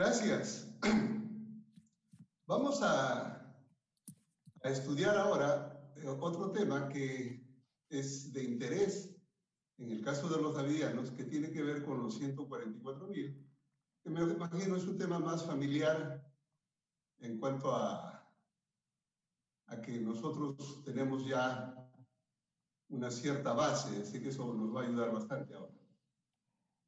Gracias. Vamos a, a estudiar ahora eh, otro tema que es de interés en el caso de los davidianos, que tiene que ver con los 144 mil, que me imagino es un tema más familiar en cuanto a, a que nosotros tenemos ya una cierta base, así que eso nos va a ayudar bastante ahora.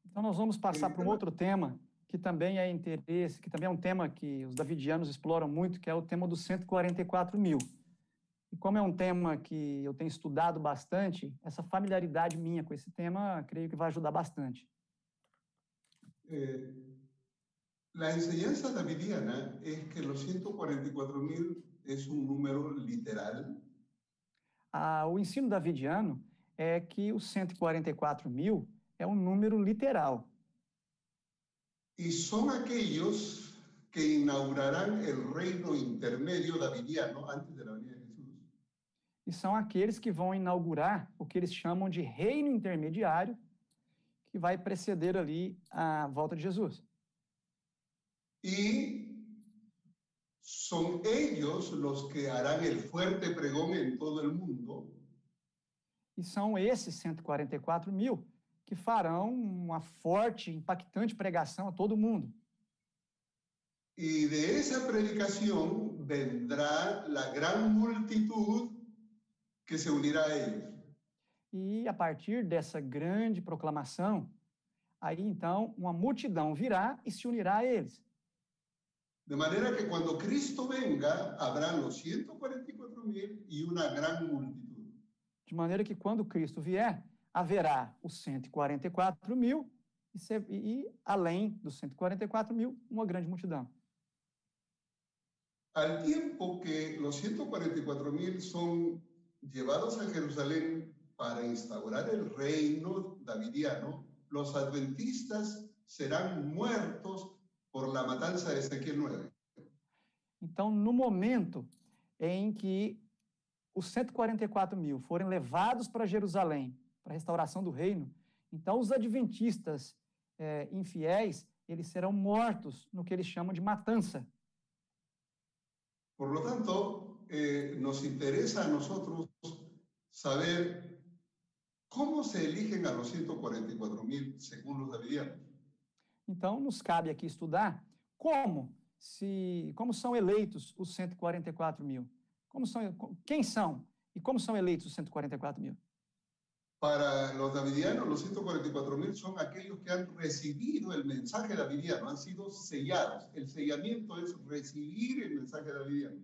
Então nós vamos passar para um outro tema que também é interesse, que também é um tema que os davidianos exploram muito, que é o tema dos 144 mil. E como é um tema que eu tenho estudado bastante, essa familiaridade minha com esse tema, creio que vai ajudar bastante. Eh, la enseñanza davidiana es que los 144 mil es un número literal. Ah, o ensino davidiano é que os 144 mil é um número literal. Y son aquellos que inaugurarán el reino intermedio davidiano antes de la venida de Jesús. E são aqueles que vão inaugurar o que eles chamam de reino intermediário, que vai preceder ali a volta de Jesus. Y son ellos los que harán el fuerte pregón en todo el mundo E são esses 144 mil que farão uma forte, impactante pregação a todo mundo. y de esa predicación vendrá la gran multitud que se unirá a ellos. E a partir dessa grande proclamação, aí então uma multidão virá e se unirá a eles. De manera que cuando Cristo venga, habrá los 144 mil y una gran multitud. De maneira que quando Cristo vier, haverá os 144 mil e, e além dos 144 mil, uma grande multidão. Al tiempo que los 144 mil son llevados a Jerusalén para instaurar el reino davidiano, los adventistas serán muertos por la matanza de Ezequiel 9. Então, no momento em que os 144 mil forem levados para Jerusalém, para a restauração do reino, então os adventistas eh, infiéis, eles serão mortos no que eles chamam de matança. Por lo tanto, eh, nos interesa a nosotros saber cómo se eligen a los 144 mil los davidianos. Então, nos cabe aqui estudar como se como são eleitos os 144 mil. Como são, quem são e como são eleitos os 144 mil. Para los davidianos, los 144 mil son aquellos que han recibido el mensaje davidiano, han sido sellados. El sellamiento es recibir el mensaje davidiano.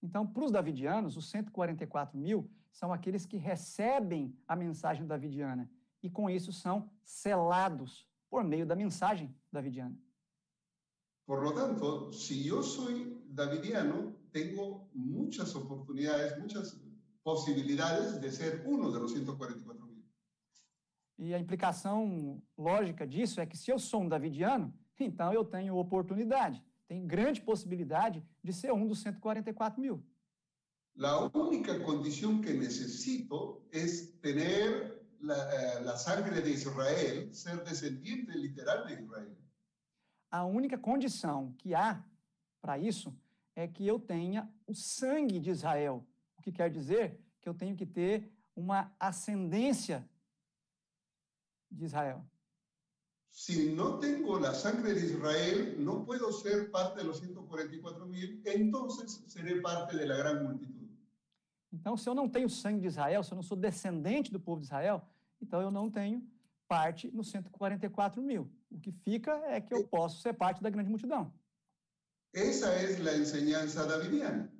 Então, para os davidianos, os 144 mil são aqueles que recebem a mensagem davidiana e, com isso, são selados por meio da mensagem davidiana. Por lo tanto, si yo soy davidiano, tengo muchas oportunidades, muchas posibilidades de ser uno de los 144 mil. E a implicação lógica disso é que, se eu sou um davidiano, então eu tenho oportunidade, tenho grande possibilidade de ser um dos 144 mil. La única condición que necesito es tener la, eh, la sangre de Israel, ser descendiente literal de Israel. A única condição que há para isso é que eu tenha o sangue de Israel, que quer dizer que eu tenho que ter uma ascendência de Israel. Si no tengo la sangre de Israel, no puedo ser parte de los 144 mil, entonces seré parte de la gran multitud. Então, se eu não tenho sangue de Israel, se eu não sou descendente do povo de Israel, então eu não tenho parte nos 144 mil. O que fica é que eu posso ser parte da grande multidão. Esa es la enseñanza davidiana.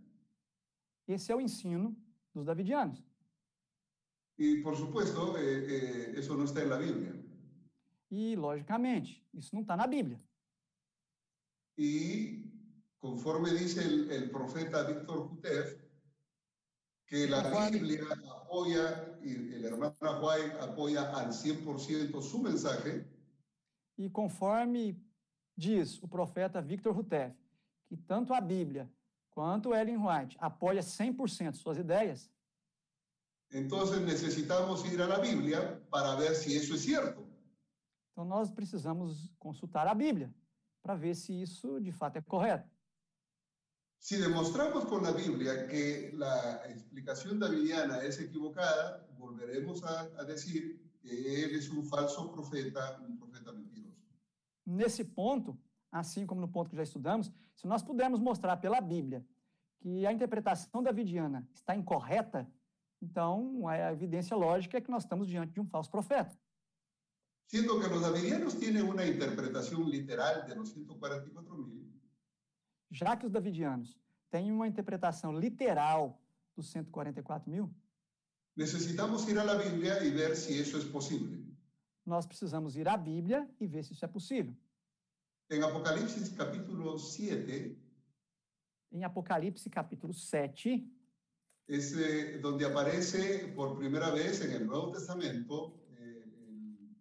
Esse é o ensino dos davidianos. Y por supuesto, eh, eh, eso no está en la Biblia. E, logicamente, isso não está na Bíblia. Y conforme el, el profeta Víctor Jutef, que la Conforme- Biblia apoya, y el hermano Juan apoya al 100% su mensaje, E conforme diz o profeta Victor Rutef, que tanto a Bíblia quanto Ellen White apoia 100% suas ideias, entonces necesitamos ir a la Biblia para ver si eso es cierto. então nós precisamos consultar a Bíblia para ver se isso de fato é correto. Si demostramos con la Biblia que la explicación davidiana es equivocada, volveremos a, a decir que él es un falso profeta, un profeta mentiroso. Nesse ponto, assim como no ponto que já estudamos, se nós pudermos mostrar pela Bíblia que a interpretação davidiana está incorreta, então a evidência lógica é que nós estamos diante de um falso profeta. Siendo que los davidianos tienen una interpretación literal de los 144 mil, Já que os davidianos têm uma interpretação literal dos 144 mil, necesitamos ir a la Biblia y ver si eso es posible. nós precisamos ir à Bíblia e ver se isso é possível. En Apocalipsis capítulo 7 Em Apocalipse capítulo 7, es eh, donde aparece por primera vez en el Nuevo Testamento eh, el,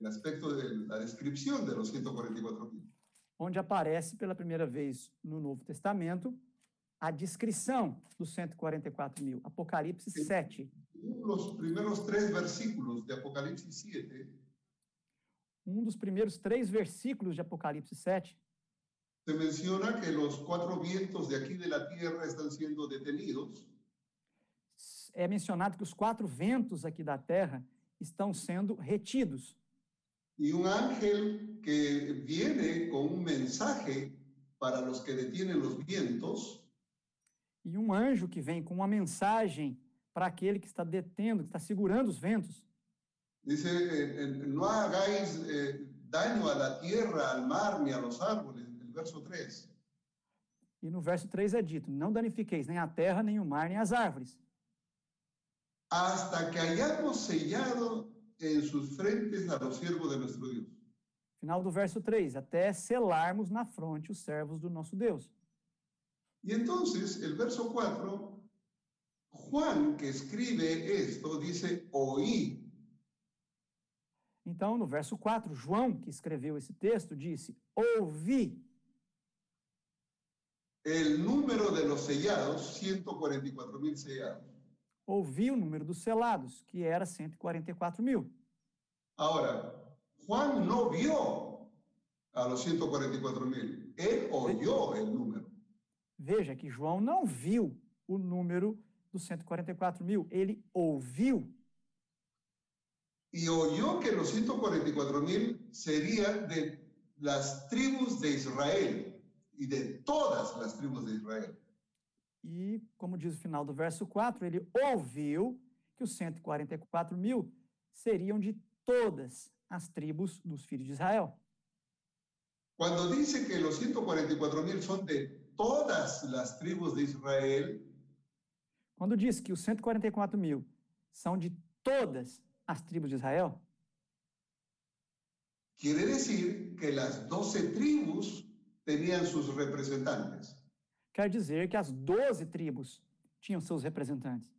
el aspecto de la descripción de los 144 mil. onde aparece pela primeira vez no Novo Testamento a descrição dos 144 mil. Apocalipse Sim. 7. Los primeros tres versículos de Apocalipsis 7 Um dos primeiros três versículos de Apocalipse 7 se menciona que los cuatro vientos de aquí de la tierra están siendo detenidos é mencionado que os quatro ventos aqui da terra estão sendo retidos. y un ángel que viene con un mensaje para los que detienen los vientos E um anjo que vem com uma mensagem para aquele que está detendo, que está segurando os ventos. Dice, eh, eh, no hagáis eh, daño a la tierra, al mar ni a los árboles, el verso 3. E no verso 3 é dito: Não danifiqueis nem a terra, nem o mar, nem as árvores, hasta que hayamos sellado en sus frentes a los siervos de nuestro Dios. Final do verso 3, até selarmos na fronte os servos do nosso Deus. Y entonces el verso 4, Juan que escribe esto dice, oí. Então, no verso 4, João, que escreveu esse texto, disse: Ouvi El número de los sellados, 144 mil sellados. ouvi o número dos selados, que era 144 mil. Ahora, Juan no vio a los 144 mil, él oyó el número. Veja que João não viu o número dos 144 mil, ele ouviu Y oyó que los 144 mil serían de las tribus de Israel y de todas las tribus de Israel. e, como diz o final do verso 4, ele ouviu que os 144 mil seriam de todas as tribos dos filhos de Israel. Cuando dice que los 144 mil son de todas las tribus de Israel, Quando diz que os 144 mil são de todas as tribos de Israel, quiere decir que las 12 tribus tenían sus representantes. quer dizer que as 12 tribus tinham seus representantes.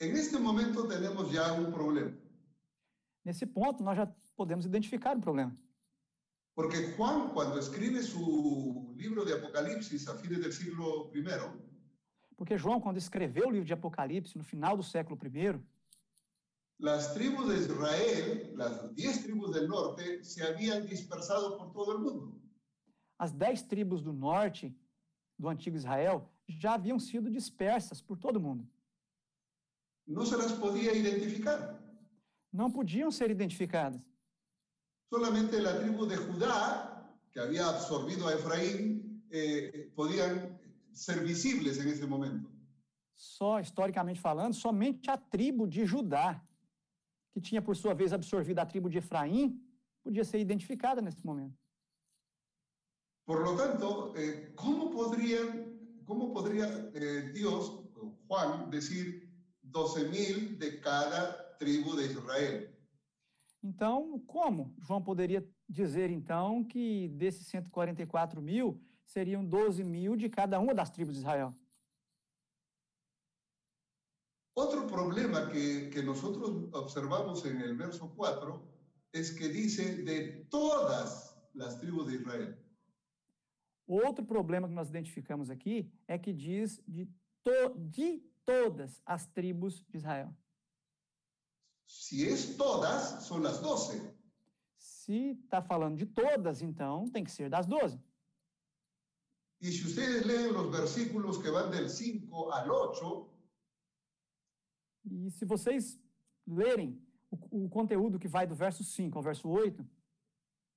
En este momento tenemos ya un problema, Nesse ponto, nós já podemos identificar o problema. porque Juan cuando escribe su libro de Apocalipsis a fines del siglo I, Porque João, quando escreveu o livro de Apocalipse, no final do século I, las tribus de Israel, las 10 tribus del norte, se habían dispersado por todo el mundo. as dez tribus do norte do antigo Israel já haviam sido dispersas por todo o mundo. No se las podía identificar. Não podiam ser identificadas. Solamente la tribu de Judá, que había absorbido a Efraín, eh, podían ser visibles en ese momento. Só, historicamente falando, somente a tribo de Judá, que tinha por sua vez absorvido a tribo de Efraim, podia ser identificada nesse momento. Por lo tanto, eh, ¿cómo, podrían, ¿cómo podría eh, Dios, o Juan, decir 12.000 de cada tribu de Israel? Então, como João poderia dizer, então, que desses 144 mil, seriam 12 mil de cada uma das tribos de Israel? Otro problema que, que nosotros observamos en el verso 4 es que dice de todas las tribus de Israel. Outro problema que nós identificamos aqui é que diz de, to, de todas as tribos de Israel. Si es todas, son las 12. Se está falando de todas, então tem que ser das 12. Y si ustedes leen los versículos que van del 5 al 8, E se vocês lerem o, o conteúdo que vai do verso 5 ao verso 8,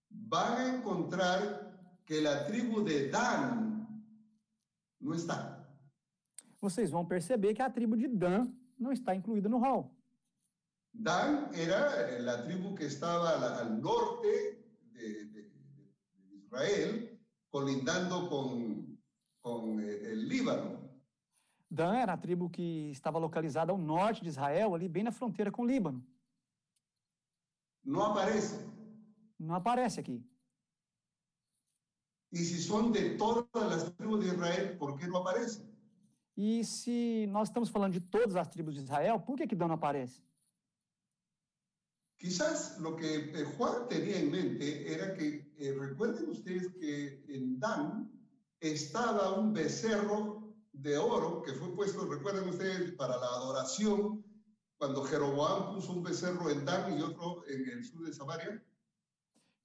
van a encontrar que la tribu de Dan no está. vocês vão perceber que a tribo de Dan não está incluída no rol. Dan era la tribu que estaba al, al norte de, de- de Israel, colindando con, con eh, el Líbano. Dan era a tribo que estaba localizada ao norte de Israel, ali bem na fronteira com o Líbano. No aparece. Não aparece aqui. Y si son de todas las tribus de Israel, ¿por qué no aparece? E se nós estamos falando de todas as tribos de Israel, por que, que Dan não aparece? Quizás lo que eh, Juan tenía en mente era que, eh, recuerden ustedes que en Dan estaba un becerro de oro que fue puesto, recuerden ustedes, para la adoración, cuando Jeroboam puso un becerro en Dan y otro en el sur de Samaria.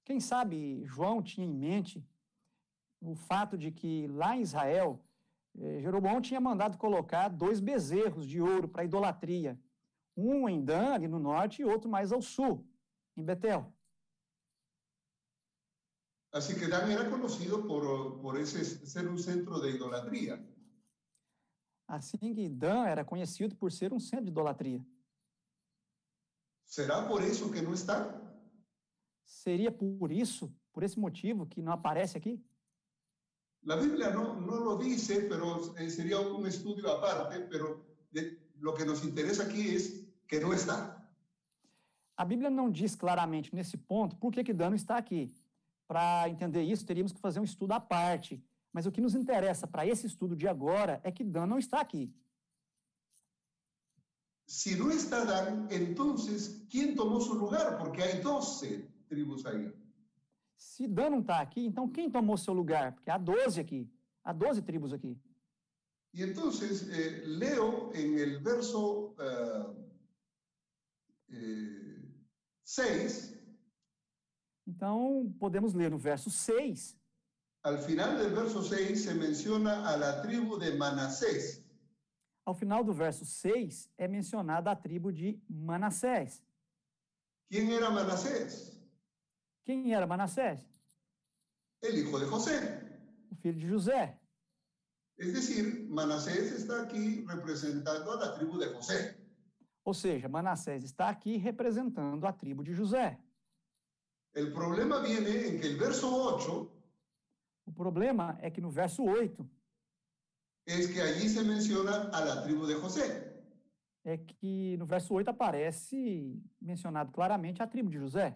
Quem sabe João tinha em mente o fato de que lá em Israel, eh, Jeroboão tinha mandado colocar dois bezerros de ouro para idolatria. Um em Dan, ali no norte, e outro mais ao sul, em Betel. Así que Dan era conocido por, por ese ser un centro de idolatría. Assim que Dan era conhecido por ser um centro de idolatria. ¿Será por eso que no está? Seria por isso, por esse motivo, que não aparece aqui? La Biblia no, no lo dice, pero eh, sería un estudio aparte, pero de- lo que nos interesa aquí es que no está. A Bíblia não diz claramente nesse ponto por que, que Dan não está aqui. Para entender isso, teríamos que fazer um estudo à parte. Mas o que nos interessa para esse estudo de agora é que Dan não está aqui. Si no está Dan, entonces, ¿quién tomó su lugar? Porque hay 12 tribus ahí. Se Dan não está aqui, então quem tomou seu lugar? Porque há 12 aqui. Há 12 tribos aqui. Y entonces eh, leo en el verso 6, Então, podemos ler no verso 6, al final del verso 6 se menciona a la tribu de Manasés. ao final do verso 6 é mencionada a tribo de Manassés. ¿Quién era Manasés? Quem era Manassés? El hijo de José. O filho de José. Es decir, Manasés está aquí representando a la tribu de José. Ou seja, Manassés está aqui representando a tribo de José. El problema viene en que el verso 8 O problema é que no verso 8 es que allí se menciona a la tribu de José. é que no verso 8 aparece mencionado claramente a tribo de José.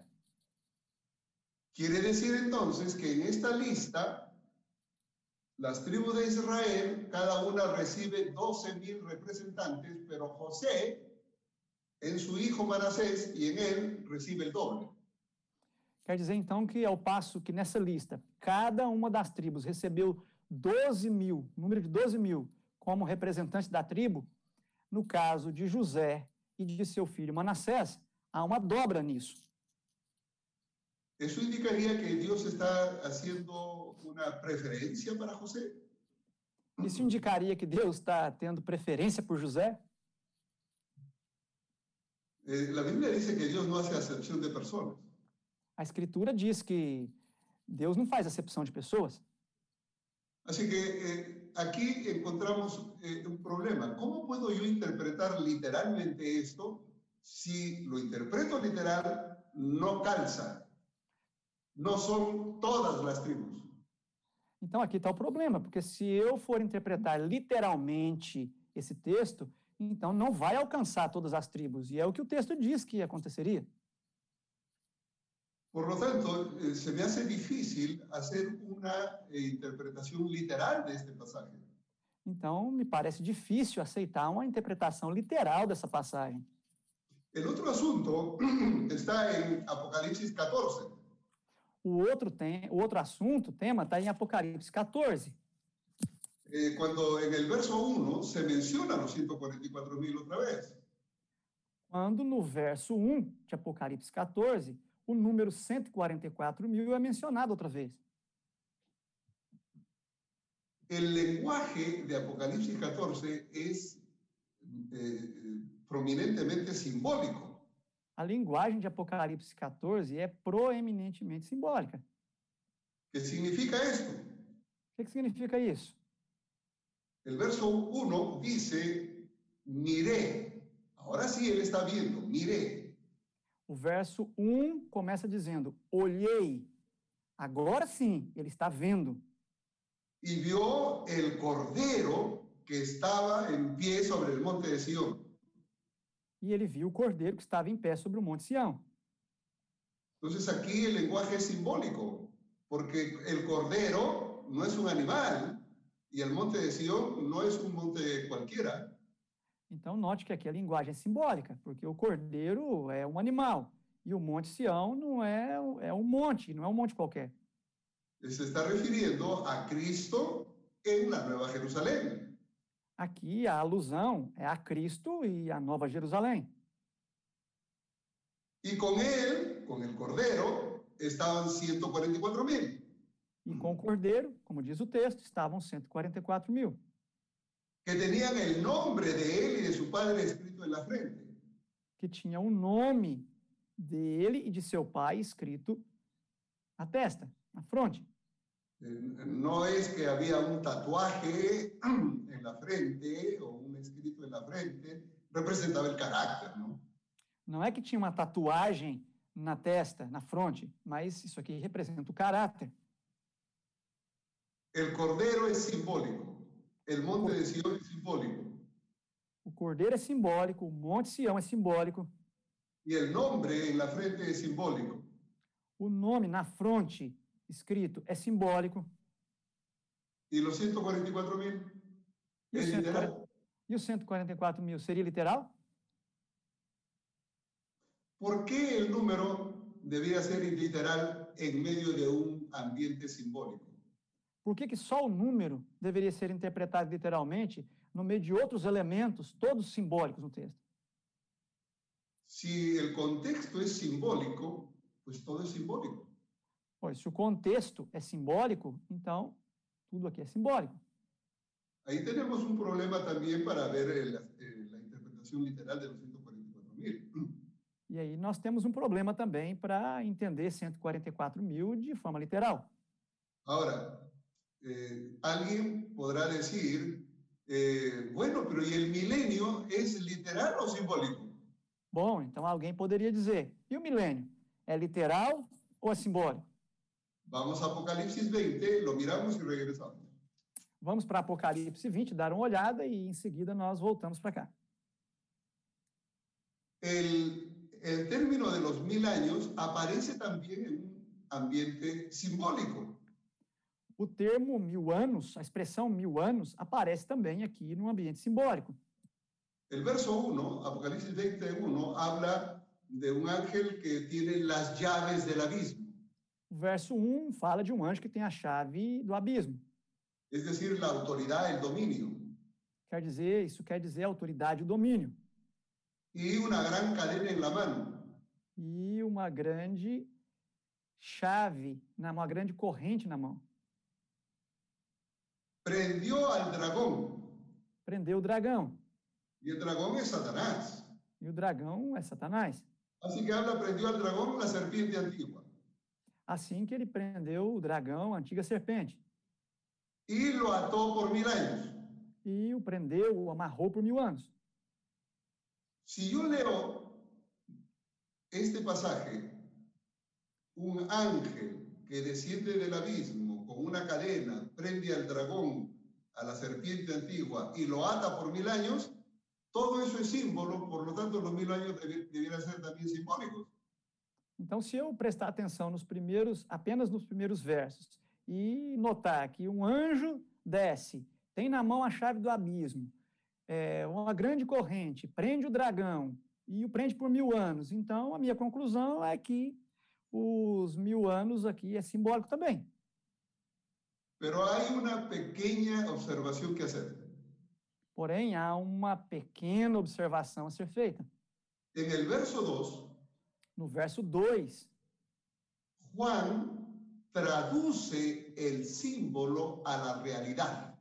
Quiere decir entonces que en esta lista, las tribus de Israel, cada una recibe 12 mil representantes, pero José, en su hijo Manasés y en él, recibe el doble. Quer dizer, então, que ao passo que nessa lista, cada uma das tribos recebeu 12 mil, número de 12 mil, como representante da tribo, no caso de José e de seu filho Manassés, há uma dobra nisso. Eso indicaría que Dios está haciendo una preferencia para José. Isso indicaria que Deus está tendo preferência por José? Eh, la Biblia dice que Dios no hace acepción de personas. A Escritura diz que Deus não faz acepção de pessoas. Así que eh, aquí encontramos eh, un problema. ¿Cómo puedo yo interpretar literalmente esto si lo interpreto literal no calza? No son todas las tribus. Então aqui está o problema, porque se eu for interpretar literalmente esse texto, então não vai alcançar todas as tribos. E é o que o texto diz que aconteceria. Por lo tanto, eh, se me hace difícil hacer una eh, interpretación literal de este pasaje. Então me parece difícil aceitar uma interpretação literal dessa passagem. El otro asunto está en Apocalipsis 14. O outro, tem, o outro assunto, tema, está em Apocalipse 14. Eh, cuando en el verso 1 se menciona los 144 mil otra vez. Quando no verso 1 de Apocalipse 14, o número 144 mil é mencionado outra vez. El lenguaje de Apocalipsis 14 es eh, prominentemente simbólico. A linguagem de Apocalipse 14 é proeminentemente simbólica. ¿Qué significa esto? O que, que significa isso? El verso 1 dice, miré. Ahora sí él está viendo, miré. O verso 1 começa dizendo: Olhei. Agora sim, ele está vendo. Y vio el cordero que estaba en pie sobre el monte de Sión. E ele viu o cordeiro que estava em pé sobre o Monte Sião. Entonces aquí el lenguaje es simbólico, porque el cordero no es un animal y el monte de Sión no es un monte cualquiera. Então, note que aqui a linguagem é simbólica, porque o cordeiro é um animal e o Monte Sião não é, é um monte, não é um monte qualquer. Se está refiriendo a Cristo en la Nueva Jerusalén. Aqui a alusão é a Cristo e a Nova Jerusalém. Y con él, con el cordero, estaban 144 mil. E com o cordeiro, como diz o texto, estavam 144 mil, que tenían el nombre de él y de su padre escrito en la frente. que tinha o nome dele e de seu pai escrito na testa, na fronte. Eh, No es que había un tatuaje en la frente o un escrito en la frente, representaba el carácter, ¿no? Não é que tinha uma tatuagem na testa, na fronte, mas isso aqui representa o caráter. El cordero es simbólico, el monte de simbólico O cordeiro é simbólico, o Monte Sião é simbólico, y el nombre en la frente es simbólico. o nome na fronte escrito é simbólico. Y los 144 mil E os es literal. 140 e os 144 mil seria literal? ¿Por qué el número debía ser literal en medio de un ambiente simbólico? Por que, que só o número deveria ser interpretado literalmente no meio de outros elementos, todos simbólicos no texto? Si el contexto es simbólico, pues todo es simbólico. Pois, se o contexto é simbólico, então tudo aqui é simbólico. Ahí tenemos un problema también para ver la interpretación literal de los 144 mil. E aí nós temos um problema também para entender 144 mil de forma literal. Ahora, eh, alguien podrá decir, eh, bueno, pero ¿y el milenio es literal o simbólico? Bom, então alguém poderia dizer: e o milênio? É literal ou é simbólico? Vamos a Apocalipsis 20, lo miramos y regresamos. Vamos para Apocalipse 20, dar uma olhada e em seguida nós voltamos para cá. El, el término de los mil años aparece también en un ambiente simbólico. O termo mil anos, a expressão mil anos, aparece também aqui no ambiente simbólico. El verso 1, Apocalipsis 21, habla de un ángel que tiene las llaves del abismo, O verso 1 fala de um anjo que tem a chave do abismo. es decir, la autoridad, el dominio, Quer dizer, isso quer dizer autoridade e domínio. y una gran cadena en la mano. E uma grande chave, uma grande corrente na mão. Prendió al dragón, Prendeu o dragão. y el dragón es Satanás. E o dragão é Satanás. Así que habla, prendió al dragón la serpiente antigua, Assim que ele prendeu o dragão, a antiga serpente. y lo ató por mil años. E o prendeu, o amarrou por mil anos. Si yo leo este pasaje, un ángel que desciende del abismo con una cadena, prende al dragón, a la serpiente antigua y lo ata por mil años, todo eso es símbolo, por lo tanto los mil años debi- debieran ser también simbólicos. Então, se eu prestar atenção nos apenas nos primeiros versos, e notar que um anjo desce, tem na mão a chave do abismo, é, uma grande corrente, prende o dragão e o prende por mil anos. Então, a minha conclusão é que os mil anos aqui é simbólico também. Pero hay una pequeña observación que hacer. Porém, há uma pequena observação a ser feita. En el verso 2 No verso 2, Juan traduce el símbolo a la realidad.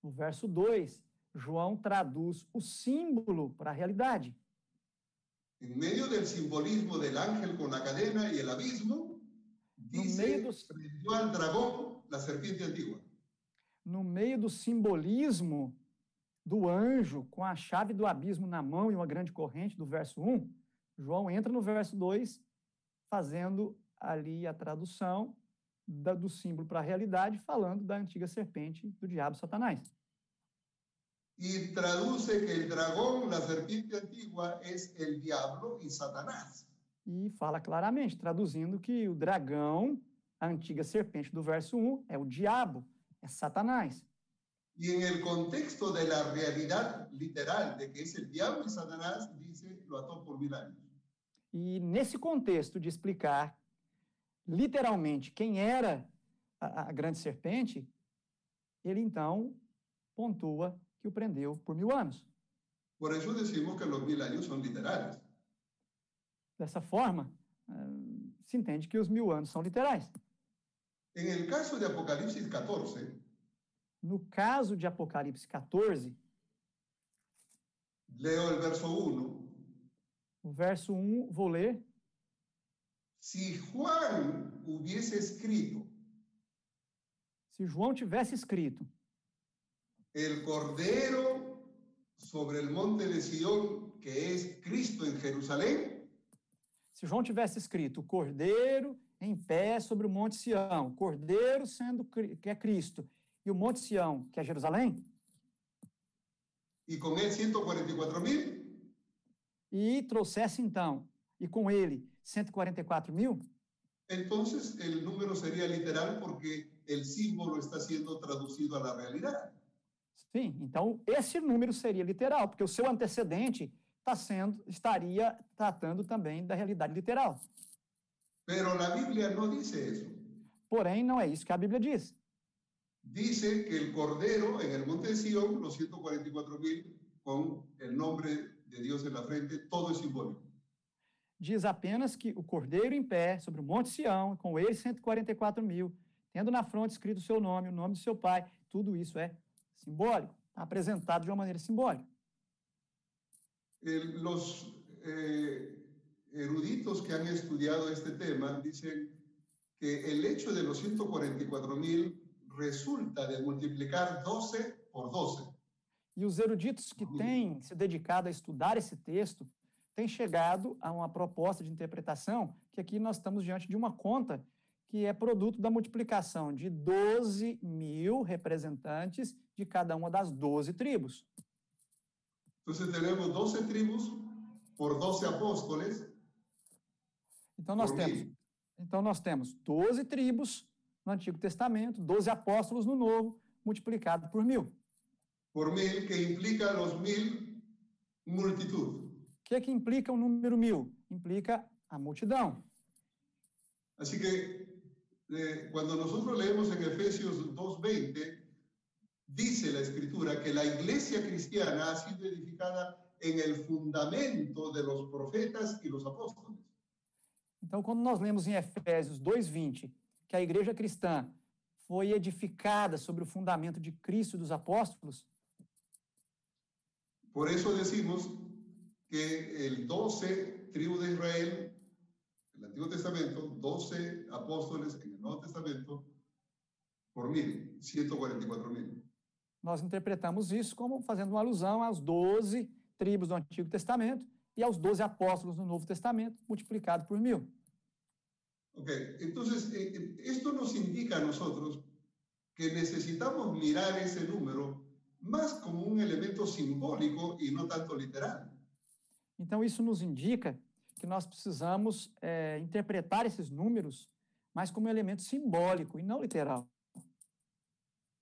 No verso 2, João traduz o símbolo para a realidade. En medio del simbolismo del ángel con la cadena y el abismo, meio dos- prendió al dragón, la serpiente antigua. No meio do simbolismo do anjo com a chave do abismo na mão e uma grande corrente, do verso 1, João entra no verso 2, fazendo ali a tradução da- do símbolo para a realidade, falando da antiga serpente do diabo Satanás. Y traduce que el dragón, la serpiente antigua, es el diablo y Satanás. E fala claramente, traduzindo que o dragão, a antiga serpente do verso 1, é o diabo, é Satanás. En el contexto de la realidad literal de que es el diablo y Satanás, dice, lo ató por mil años. E nesse contexto de explicar literalmente quem era a, a grande serpente, ele então pontua que o prendeu por mil anos. Por eso decimos que los mil años son literales. Dessa forma, eh, se entende que os mil anos são literais. En el caso de Apocalipsis 14, No caso de Apocalipse 14, leo el verso 1. o verso 1, vou ler. Si Juan hubiese escrito Se João tivesse escrito el cordero sobre el monte de Sión, que es Cristo en Jerusalén, Se João tivesse escrito o cordeiro em pé sobre o Monte Sião, o cordeiro sendo que é Cristo, e o Monte Sião, que é Jerusalém, y con él 144 mil, e trouxesse então, e com ele 144 mil, entonces el número sería literal porque el símbolo está siendo traducido a la realidad. sim, então esse número seria literal, porque o seu antecedente está sendo, estaria tratando também da realidade literal. Pero la Biblia no dice eso. Porém, não é isso que a Bíblia diz. Dice que el cordero en el monte de Sión, los 144 mil, con el nombre de Dios en la frente, todo es simbólico. Diz apenas que o cordeiro em pé sobre o Monte Sião, com ele 144 mil, tendo na fronte escrito o seu nome, o nome do seu pai, tudo isso é simbólico, apresentado de uma maneira simbólica. El- los eh, eruditos que han estudiado este tema dicen que el hecho de los 144 mil resulta de multiplicar 12 por 12. E os eruditos que têm se dedicado a estudar esse texto têm chegado a uma proposta de interpretação que aqui nós estamos diante de uma conta que é produto da multiplicação de 12 mil representantes de cada uma das 12 tribos. Entonces tenemos 12 tribus por 12 apóstoles Então nós por temos, então nós temos 12 tribos no Antigo Testamento, 12 apóstolos no Novo, multiplicado por mil. por mil, que implica los mil multitud. O que, que implica o número mil? Implica a multidão. Así que eh, cuando nosotros leemos en Efesios 2.20, dice la escritura que la iglesia cristiana ha sido edificada en el fundamento de los profetas y los apóstoles. Então, quando nós lemos em Efésios 2:20 que a igreja cristã foi edificada sobre o fundamento de Cristo e dos apóstolos, Por eso decimos que el 12 tribu de Israel, el Antiguo Testamento, 12 apóstoles en el Nuevo Testamento, por mil, 144 mil. nós interpretamos isso como fazendo uma alusão às 12 tribos do Antigo Testamento e aos 12 apóstolos do Novo Testamento, multiplicado por mil. Ok, entonces eh, eh, esto nos indica a nosotros que necesitamos mirar ese número más como un elemento simbólico y no tanto literal. Então, isso nos indica que nós precisamos eh, interpretar esses números mais como um elemento simbólico e não literal.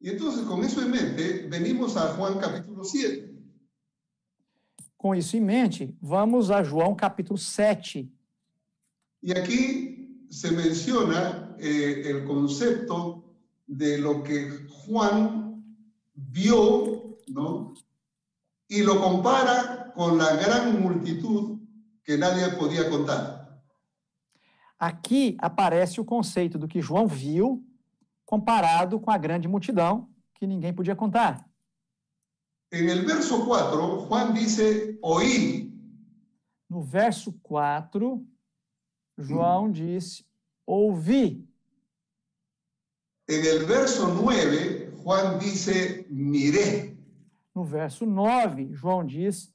Y entonces con eso en mente, venimos a Juan capítulo 7. Com isso em mente, vamos a João capítulo 7. Y aquí se menciona eh, el concepto de lo que Juan vio, ¿no? Y lo compara con la gran multitud que nadie podía contar. Aqui aparece o conceito do que João viu comparado com a grande multidão que ninguém podia contar. En el verso 4, Juan dice, oí. No verso 4, João disse, ouvi. En el verso 9, Juan dice, miré. No verso 9, João diz,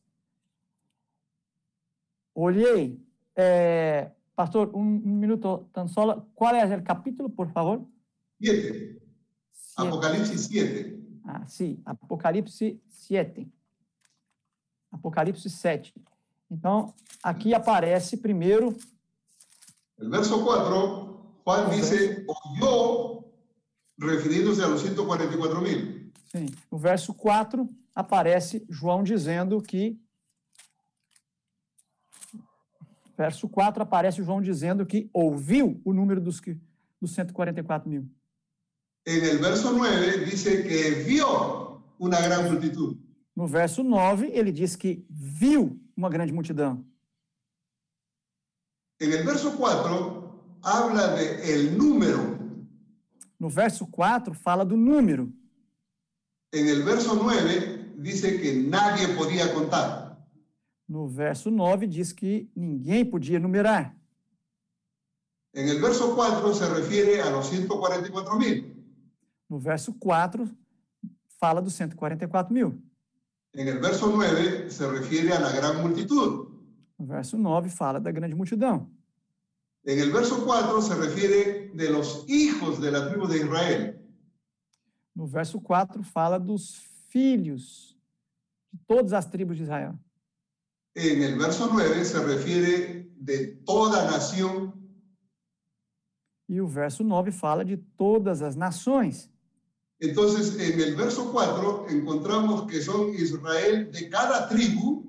olhei. É, pastor, um, um minuto, Tansola, qual é o capítulo, por favor? 7. Apocalipse 7. Ah, sim, Apocalipse 7. Apocalipse 7. Então, aqui aparece primeiro. El verso 4, Juan dice, oyó, refirindo-se a los 144 mil. Sim, no verso 4 aparece João dizendo que. Verso 4 aparece João dizendo que ouviu o número dos, que, dos 144 mil. En el verso 9 dice que vio una gran multitud. No verso 9, ele diz que viu uma grande multidão. En el verso 4 habla de el número. No verso 4, fala do número. En el verso 9 dice que nadie podía contar. No verso 9, diz que ninguém podia numerar. En el verso 4 se refiere a los 144 mil. No verso 4, fala dos 144 mil. En el verso 9 se refiere a la gran multitud. No verso 9, fala da grande multidão. En el verso 4 se refiere de los hijos de la tribu de Israel. No verso 4, fala dos filhos de todas as tribos de Israel. En el verso 9 se refiere de toda nación. E o verso 9 fala de todas as nações. Entonces, en el verso 4 encontramos que son Israel de cada tribu.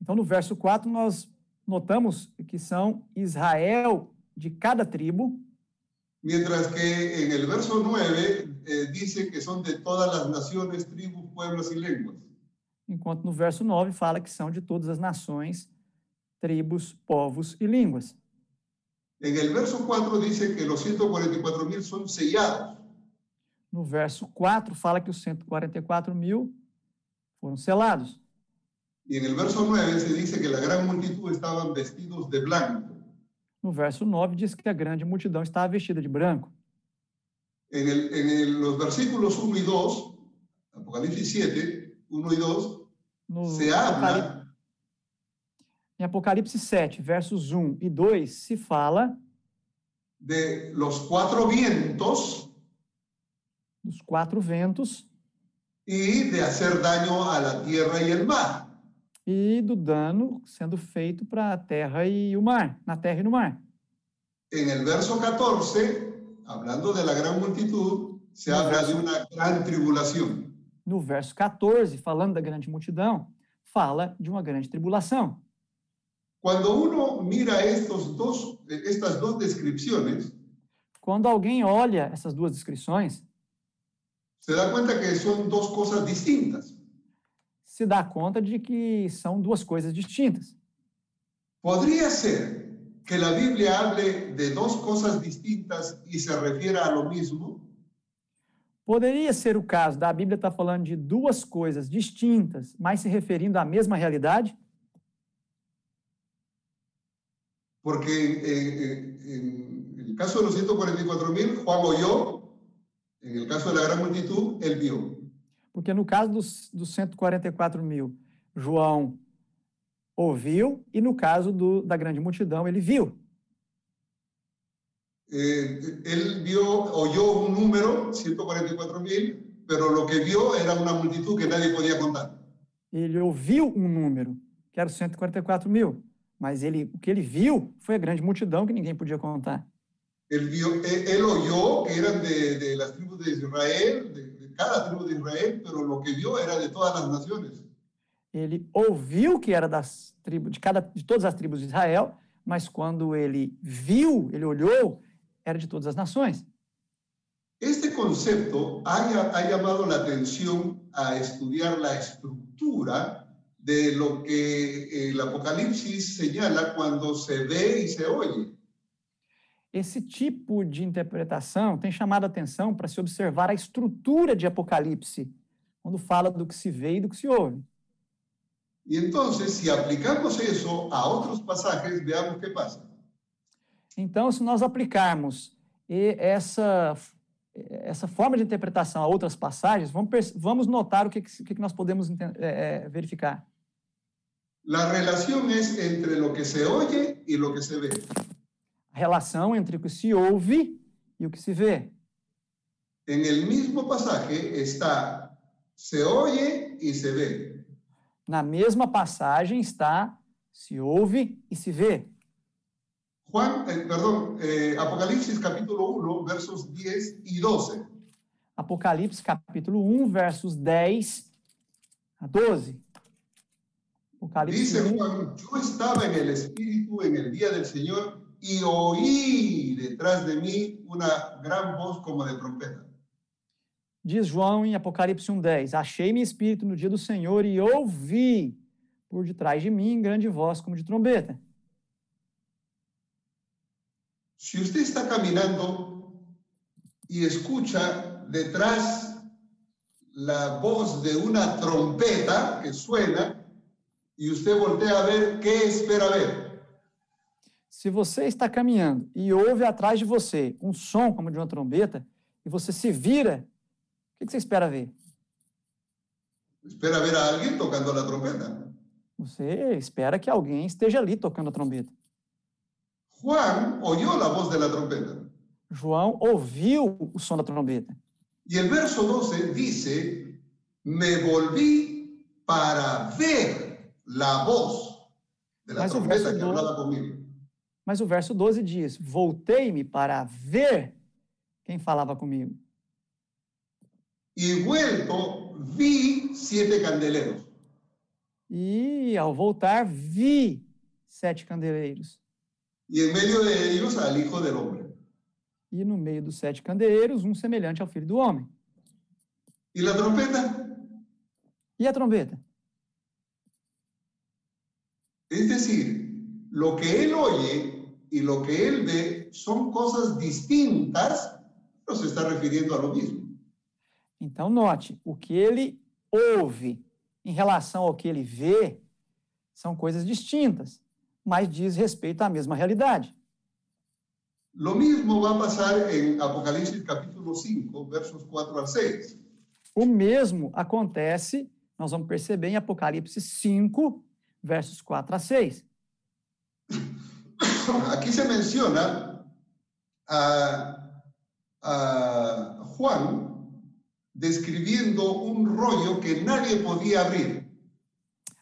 Então, no verso 4, nós notamos que são Israel de cada tribo, Mientras que en el verso 9 eh, dice que son de todas las naciones, tribus, pueblos y lenguas. enquanto no verso 9 fala que são de todas as nações, tribos, povos e línguas. En el verso 4 dice que los 144 mil son sellados. No verso 4 fala que os 144 mil foram selados. En el verso 9 se dice que la gran multitud estaban vestidos de blanco. No verso 9 diz que a grande multidão estava vestida de branco. En, el- en el- los versículos 1 y 2, Apocalipsis 7, 1 y 2, No se Apocalipse, habla em Apocalipse 7, versos 1 e 2, se fala de los cuatro vientos dos quatro ventos y de hacer daño a la tierra y el mar. e do dano sendo feito para a terra e o mar, na terra e no mar. En el verso 14, hablando de la gran multitud, se No habla verso- de una gran tribulación. No verso 14, falando da grande multidão, fala de uma grande tribulação. Cuando uno mira estos dos, estas dos descripciones, Quando alguém olha essas duas descrições, se da cuenta que son dos cosas distintas. se dá conta de que são duas coisas distintas. Podría ser que la Biblia hable de dos cosas distintas y se refiera a lo mismo. Poderia ser o caso da Bíblia estar falando de duas coisas distintas, mas se referindo à mesma realidade? Porque en- en el caso de los 144 mil, Juan oyó. En el caso de la gran multitud, él vio. Porque no caso dos, dos 144 mil, João ouviu, e no caso do, da grande multidão, ele viu. Eh, él vio, oyó un número, 144 mil, pero lo que vio era una multitud que nadie podía contar. Ele ouviu um número, que era os 144 mil, mas ele, o que ele viu foi a grande multidão que ninguém podia contar. Él, vio, él, él oyó que eran de, de las tribus de Israel, de, de cada tribu de Israel, pero lo que vio era de todas las naciones. Ele ouviu que era das tribos, de, cada, de todas as tribos de Israel, mas quando ele viu, ele olhou, era de todas as nações. Este concepto ha, ha llamado la atención a estudiar la estructura de lo que el Apocalipsis señala cuando se ve y se oye. Esse tipo de interpretação tem chamado a atenção para se observar a estrutura de Apocalipse, quando fala do que se vê e do que se ouve. Y entonces, si aplicamos eso a otros pasajes, veamos qué pasa. Então, se nós aplicarmos e- essa, essa forma de interpretação a outras passagens, vamos, vamos notar o que, que, o que que nós podemos é, é, verificar. La relación es entre lo que se oye y lo que se ve. A relação entre o que se ouve e o que se vê. En el mismo pasaje está se oye y se ve. Na mesma passagem está se ouve e se vê. Juan, eh, perdón, eh, Apocalipsis capítulo 1, versos 10 y 12. Apocalipse capítulo 1, versos 10 a 12. Apocalipse Dice 1, Juan, yo estaba en el Espíritu en el día del Señor y oí detrás de mí una gran voz como de trompeta. diz João em Apocalipse 1:10, achei-me espírito no dia do Senhor e ouvi por detrás de mim grande voz como de trombeta. Si usted está caminando y escucha detrás la voz de una trompeta que suena y usted voltea a ver, ¿qué espera ver? Se você está caminhando e ouve atrás de você um som como de uma trombeta e você se vira, o que você espera ver? Espera ver a alguien tocando la trompeta. Você espera que alguém esteja ali tocando a trombeta. Juan oyó la voz de la trompeta. João ouviu o som da trombeta. Y el verso 12 dice, me volví para ver la voz o trompeta verso que 12 hablaba conmigo. Mas o verso 12 diz: Voltei-me para ver quem falava comigo. Y vuelto, vi siete candeleros. E ao voltar, vi sete candeeiros. Y en medio de ellos al Hijo del Hombre. E no meio dos sete candeeiros, um semelhante ao filho do homem. Y la trompeta, E a trombeta? es decir, lo que él oye y lo que él ve son cosas distintas, pero se está refiriendo a lo mismo. Então, note: o que ele ouve em relação ao que ele vê são coisas distintas, mas diz respeito à mesma realidade. Lo mismo va a pasar en Apocalipsis capítulo 5, versos 4 al 6. O mesmo acontece, nós vamos perceber em Apocalipse 5, versos 4 a 6. Aquí se menciona a, a Juan describiendo un rollo que nadie podía abrir.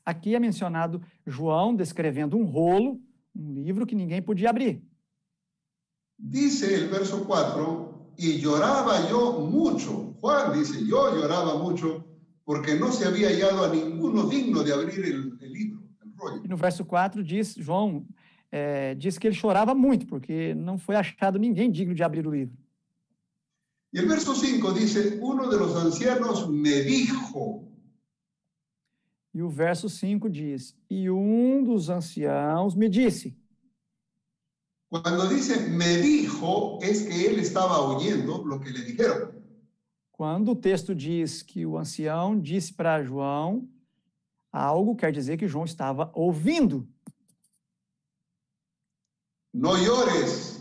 Aqui é mencionado João descrevendo um rolo, um livro que ninguém podia abrir. Dice el verso 4, y lloraba yo mucho. Juan dice, yo lloraba mucho porque no se había hallado a ninguno digno de abrir libro, el rollo. E no verso 4 diz, João é, diz que ele chorava muito, porque não foi achado ninguém digno de abrir o livro. Y el verso 5 dice, uno de los ancianos me dijo, E o verso 5 diz: E um dos anciãos me disse. cuando dice me dijo, es que él estaba oyendo lo que le dijeron. Quando o texto diz que o ancião disse para João algo, quer dizer que João estava ouvindo. No llores,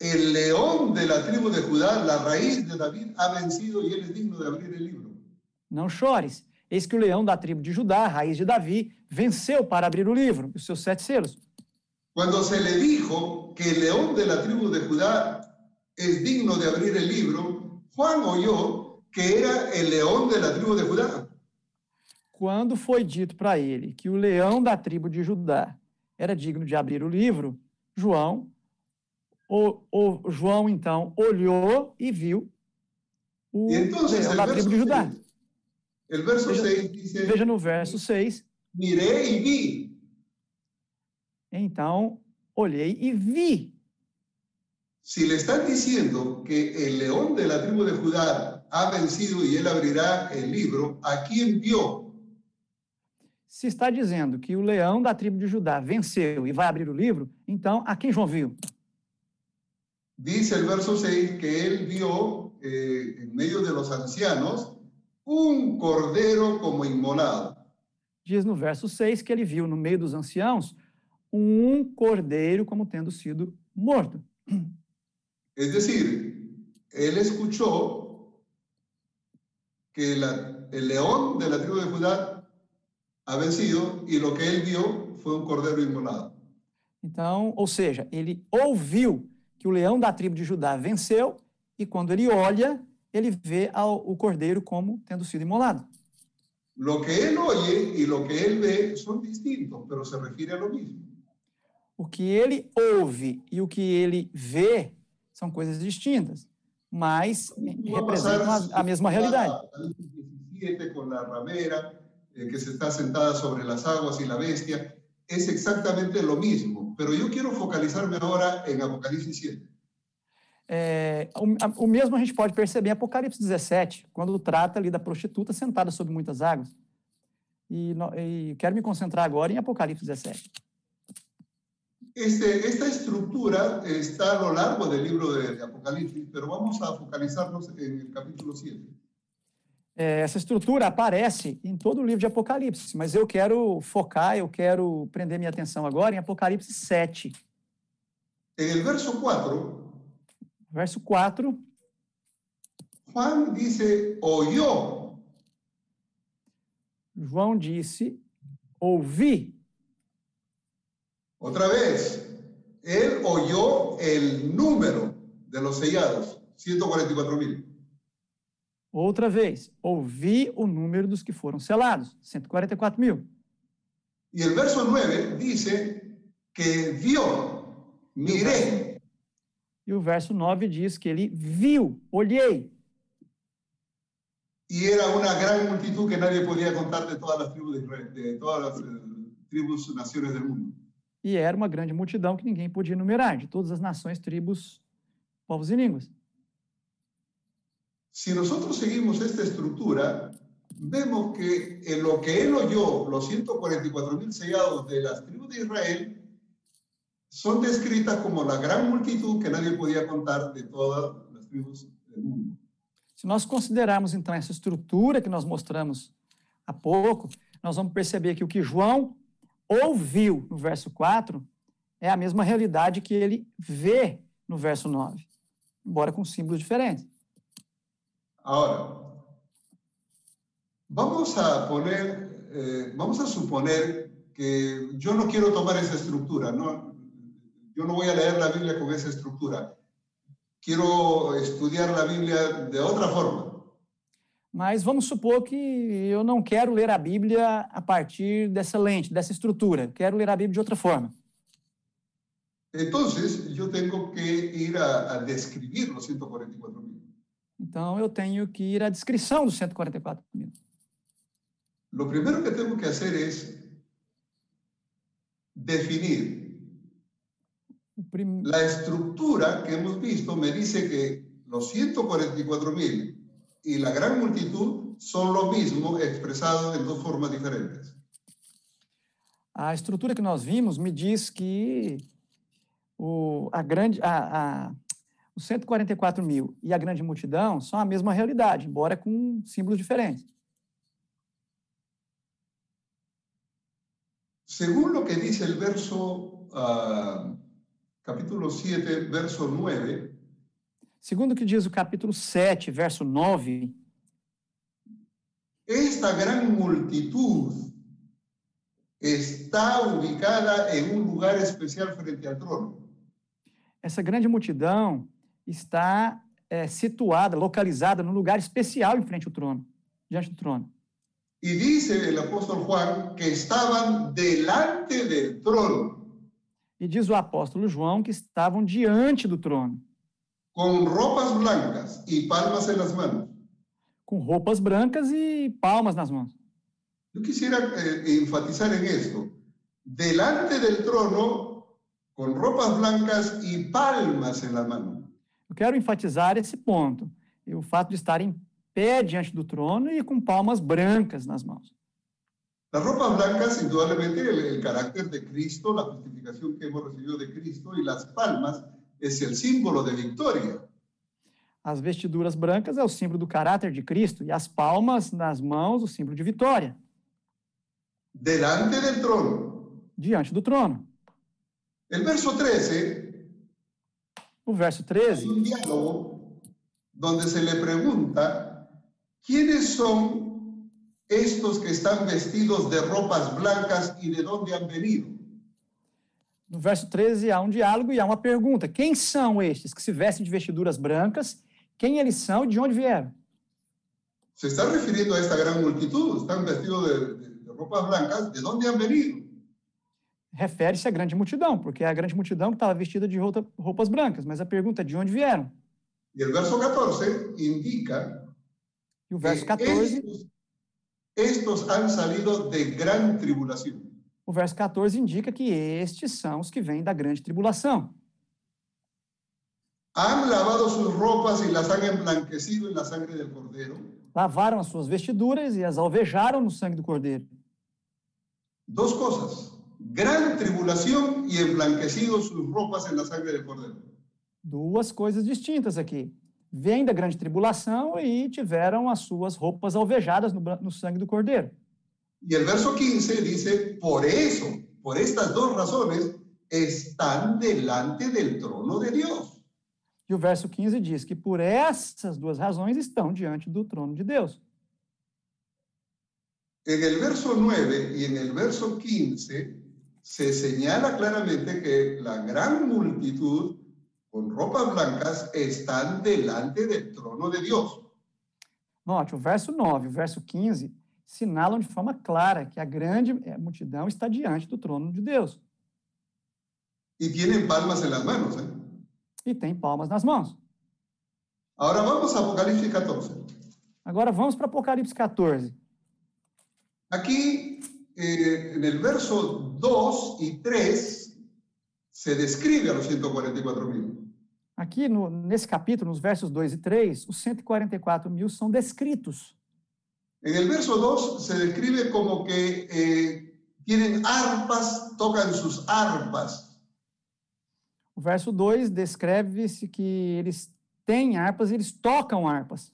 el león de la tribu de Judá, la raíz de David, ha vencido y él es digno de abrir el libro. Não chores, eis que o leão da tribo de Judá, raiz de Davi, venceu para abrir o livro, os seus sete selos. Cuando se le dijo que el león de la tribu de Judá es digno de abrir el libro, Juan oyó que era el león de la tribu de Judá. Quando foi dito para ele que o leão da tribo de Judá era digno de abrir o livro, João, o, o João então olhou e viu o entonces da verso, tribo de Judá. 6, el verso Veja- 6 dice, Veja no verso 6. miré y vi. Então, olhei e vi. Si le están diciendo que el león de la tribu de Judá ha vencido y él abrirá el libro, ¿a quién vio? Se está dizendo que o leão da tribo de Judá venceu e vai abrir o livro, então a quem João viu? Dice el verso 6 que él vio eh, en medio de los ancianos un cordero como inmolado. Diz no verso 6 que ele viu no meio dos anciãos um cordeiro como tendo sido morto. Es decir, él escuchó que la- el león de la tribu de Judá ha vencido y lo que él vio fue un cordero inmolado. Então, ou seja, ele ouviu que o leão da tribo de Judá venceu e quando ele olha, ele vê o cordeiro como tendo sido imolado. Lo que él oye y lo que él ve son distintos, pero se refiere a lo mismo. O que ele ouve e o que ele vê são coisas distintas, mas a representam a, a mesma realidade. Apocalipsis 17 con la ramera eh, que se está sentada sobre las aguas y la bestia. Es exactamente lo mismo, pero yo quiero focalizarme ahora en Apocalipsis 7. É, o, o mesmo a gente pode perceber em Apocalipse 17, quando trata ali da prostituta sentada sobre muitas águas. E, no- e quero me concentrar agora em Apocalipse 17. Este, esta estructura está a lo largo del libro de, de Apocalipsis, pero vamos a focalizarnos en el capítulo 7. É, essa estrutura aparece em todo o livro de Apocalipse, mas eu quero focar, eu quero prender minha atenção agora em Apocalipse 7, En el verso 4, verso 4. Juan dice, oyó João disse: Ouvi. Otra vez, él oyó el número de los sellados, 144 mil. Outra vez, ouvi o número dos que foram selados, 144 mil. Y el verso 9 dice que vio, miré. E o verso 9 diz que ele viu, olhei. Y era una gran multitud que nadie podía contar de todas las tribus de de todas las eh, tribus, naciones del mundo. E era uma grande multidão que ninguém podia enumerar, de todas as nações, tribos, povos e línguas. Si nosotros seguimos esta estructura, vemos que en lo que él oyó, los 144 mil sellados de las tribus de Israel, son descritas como la gran multitud que nadie podía contar de todas las tribus del mundo. Se nós considerarmos, então, essa estrutura que nós mostramos há pouco, nós vamos perceber que o que João ouviu no verso 4 é a mesma realidade que ele vê no verso 9, embora com símbolos diferentes. Ahora, vamos a poner, eh, vamos a suponer que yo no quiero tomar esa estructura, no, yo no voy a leer la Biblia con esa estructura. Quiero estudiar la Biblia de otra forma. Mas vamos supor que eu não quero ler a Bíblia a partir dessa lente, dessa estrutura. Quero ler a Bíblia de outra forma. Entonces, yo tengo que ir a, a describir los 144 mil. Então, eu tenho que ir à descrição dos 144 mil. Lo primero que tengo que hacer es definir O prim... La estructura que hemos visto me dice que los 144 mil y la gran multitud son lo mismo expresado en dos formas diferentes. A estrutura que nós vimos me diz que o, a grande, a, a, os 144 mil e a grande multidão são a mesma realidade, embora com símbolos diferentes. Según lo que dice el verso, ah, capítulo 7, verso 9, Segundo o que diz o capítulo 7, verso 9, esta gran multitud está ubicada en un lugar especial frente al trono. essa grande multidão está é, situada, localizada num lugar especial em frente ao trono, diante do trono. Y dice el apóstol Juan que estaban delante del trono. E diz o apóstolo João que estavam diante do trono, con ropas blancas y palmas en las manos. com roupas brancas e palmas nas mãos. Yo quisiera eh, enfatizar en esto. Delante del trono, con ropas blancas y palmas en las manos. Eu quero enfatizar esse ponto, e o fato de estar em pé diante do trono e com palmas brancas nas mãos. Las ropas blancas, indudablemente, el, el carácter de Cristo, la justificación que hemos recibido de Cristo y las palmas es el símbolo de victoria. As vestiduras brancas é o símbolo do caráter de Cristo e as palmas nas mãos, o símbolo de vitória, Delante del trono. diante do trono. El verso 13 O verso es 13 un diálogo donde se le pregunta quiénes son estos que están vestidos de ropas blancas y de dónde han venido. No verso 13 há um diálogo e há uma pergunta: Quem são estes que se vestem de vestiduras brancas? Quem eles são e de onde vieram? Se está refiriendo a esta gran multitud, están vestidos de, de- de ropas blancas, ¿de dónde han venido? Refere-se à grande multidão, porque é a grande multidão que estava vestida de roupa- roupas brancas. Mas a pergunta é de onde vieram? Y el verso 14 indica E o verso 14, estos, estos han salido de gran tribulación. o verso 14 indica que estes são os que vêm da grande tribulação. Han lavado sus ropas y las han emblanquecido en la sangre del cordero. Lavaram as suas vestiduras e as alvejaram no sangue do cordeiro. Dos cosas, gran tribulación y emblanquecido sus ropas en la sangre del cordero. Duas coisas distintas aqui. Vêm da grande tribulação e tiveram as suas roupas alvejadas no, no sangue do cordeiro. Y el verso 15 dice, por eso, por estas dos razones, están delante del trono de Dios. E o verso 15 diz que por essas duas razões estão diante do trono de Deus. En el verso 9 y en el verso 15 se señala claramente que la gran multitud con ropas blancas están delante del trono de Dios. Note, o verso 9 e o verso 15 sinalam de forma clara que a grande eh, multidão está diante do trono de Deus Y tienen palmas en las manos. ¿eh? e tem palmas nas mãos. Ahora vamos a Apocalipsis 14. Agora vamos para Apocalipse 14. Aquí, eh, en el verso 2 y 3, se describe a los 144 mil. Aqui, no, nesse capítulo, nos versos 2 e 3, os 144 mil são descritos. En el verso 2 se describe como que eh, tienen arpas, tocan sus arpas. O verso 2 descreve-se que eles têm harpas e eles tocam harpas.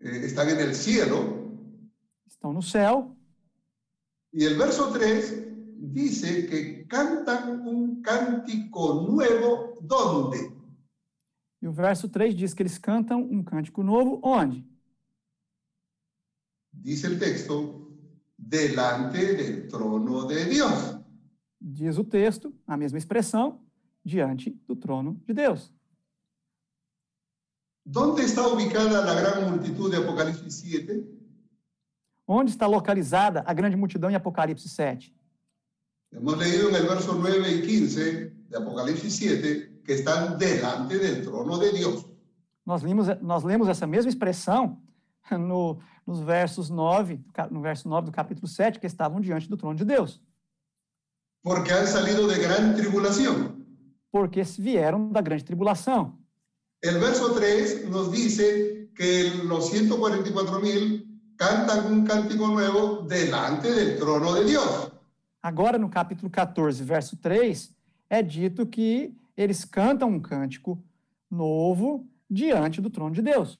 eh. Estão no céu. Y el verso 3 dice que cantan un cántico nuevo, ¿dónde? E o verso 3 diz que eles cantam um cântico novo, onde? Dice el texto, delante del trono de Dios. Diz o texto, a mesma expressão, diante do trono de Deus. ¿Dónde está ubicada la gran multitud de Apocalipsis 7? Onde está localizada a grande multidão em Apocalipse 7? Hemos leído en el verso 9 y 15 de Apocalipsis 7 que están delante del trono de Dios. Nós, limos, nós lemos essa mesma expressão no, nos versos 9, no verso 9 do capítulo 7, que estavam diante do trono de Deus, Porque han salido de gran tribulación. porque vieram da grande tribulação. El verso 3 nos dice que los 144 mil cantan un cántico nuevo delante del trono de Dios. Agora, no capítulo 14, verso 3, é dito que eles cantam um cântico novo diante do trono de Deus.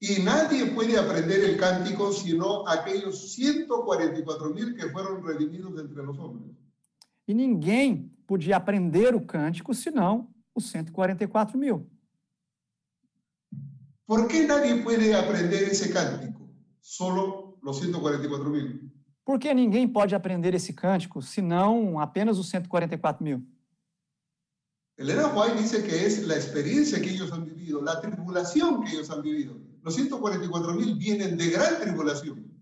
Y nadie puede aprender el cántico sino aquellos 144 mil que fueron redimidos entre los hombres. E ninguém podia aprender o cântico senão os 144 mil. ¿Por qué nadie puede aprender ese cántico? Solo los 144 mil. Por que ninguém pode aprender esse cântico senão apenas os 144 mil? Elena White dice que es la experiencia que ellos han vivido, la tribulación que ellos han vivido. Los 144 mil vienen de gran tribulación.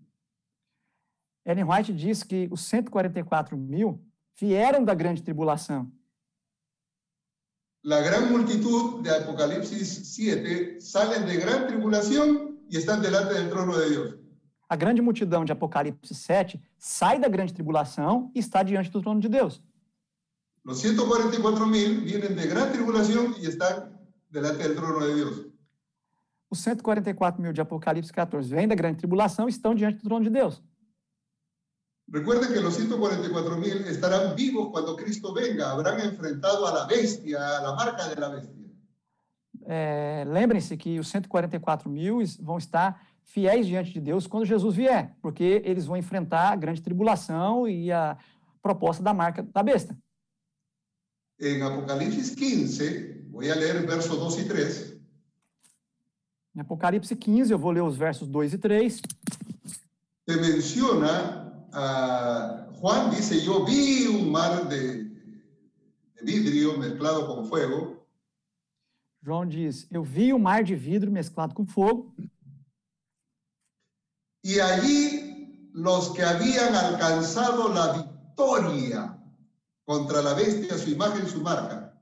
Ellen White diz que os 144 mil vieram da grande tribulação. La gran multitud de Apocalipsis 7 salen de gran tribulación y están delante del trono de Dios. A grande multidão de Apocalipse 7 sai da grande tribulação e está diante do trono de Deus. Los 144 mil vienen de gran tribulación y están delante del trono de Dios. Os 144 mil de Apocalipse 14 vêm da grande tribulação e estão diante do trono de Deus. Recuerden que los 144 mil estarán vivos cuando Cristo venga, habrán enfrentado a la bestia, a la marca de la bestia. É, Lembrem-se que os 144 mil vão estar fiéis diante de Deus quando Jesus vier, porque eles vão enfrentar a grande tribulação e a proposta da marca da besta. En Apocalipsis 15, voy a leer versos 2 y 3, Em Apocalipse 15, eu vou ler os versos 2 e 3. se menciona, a Juan dice, yo vi un mar de, de vidrio mezclado con fuego, João diz: Eu vi o mar de vidro mesclado com fogo, y allí los que habían alcanzado la victoria contra la bestia, su imagen, su marca,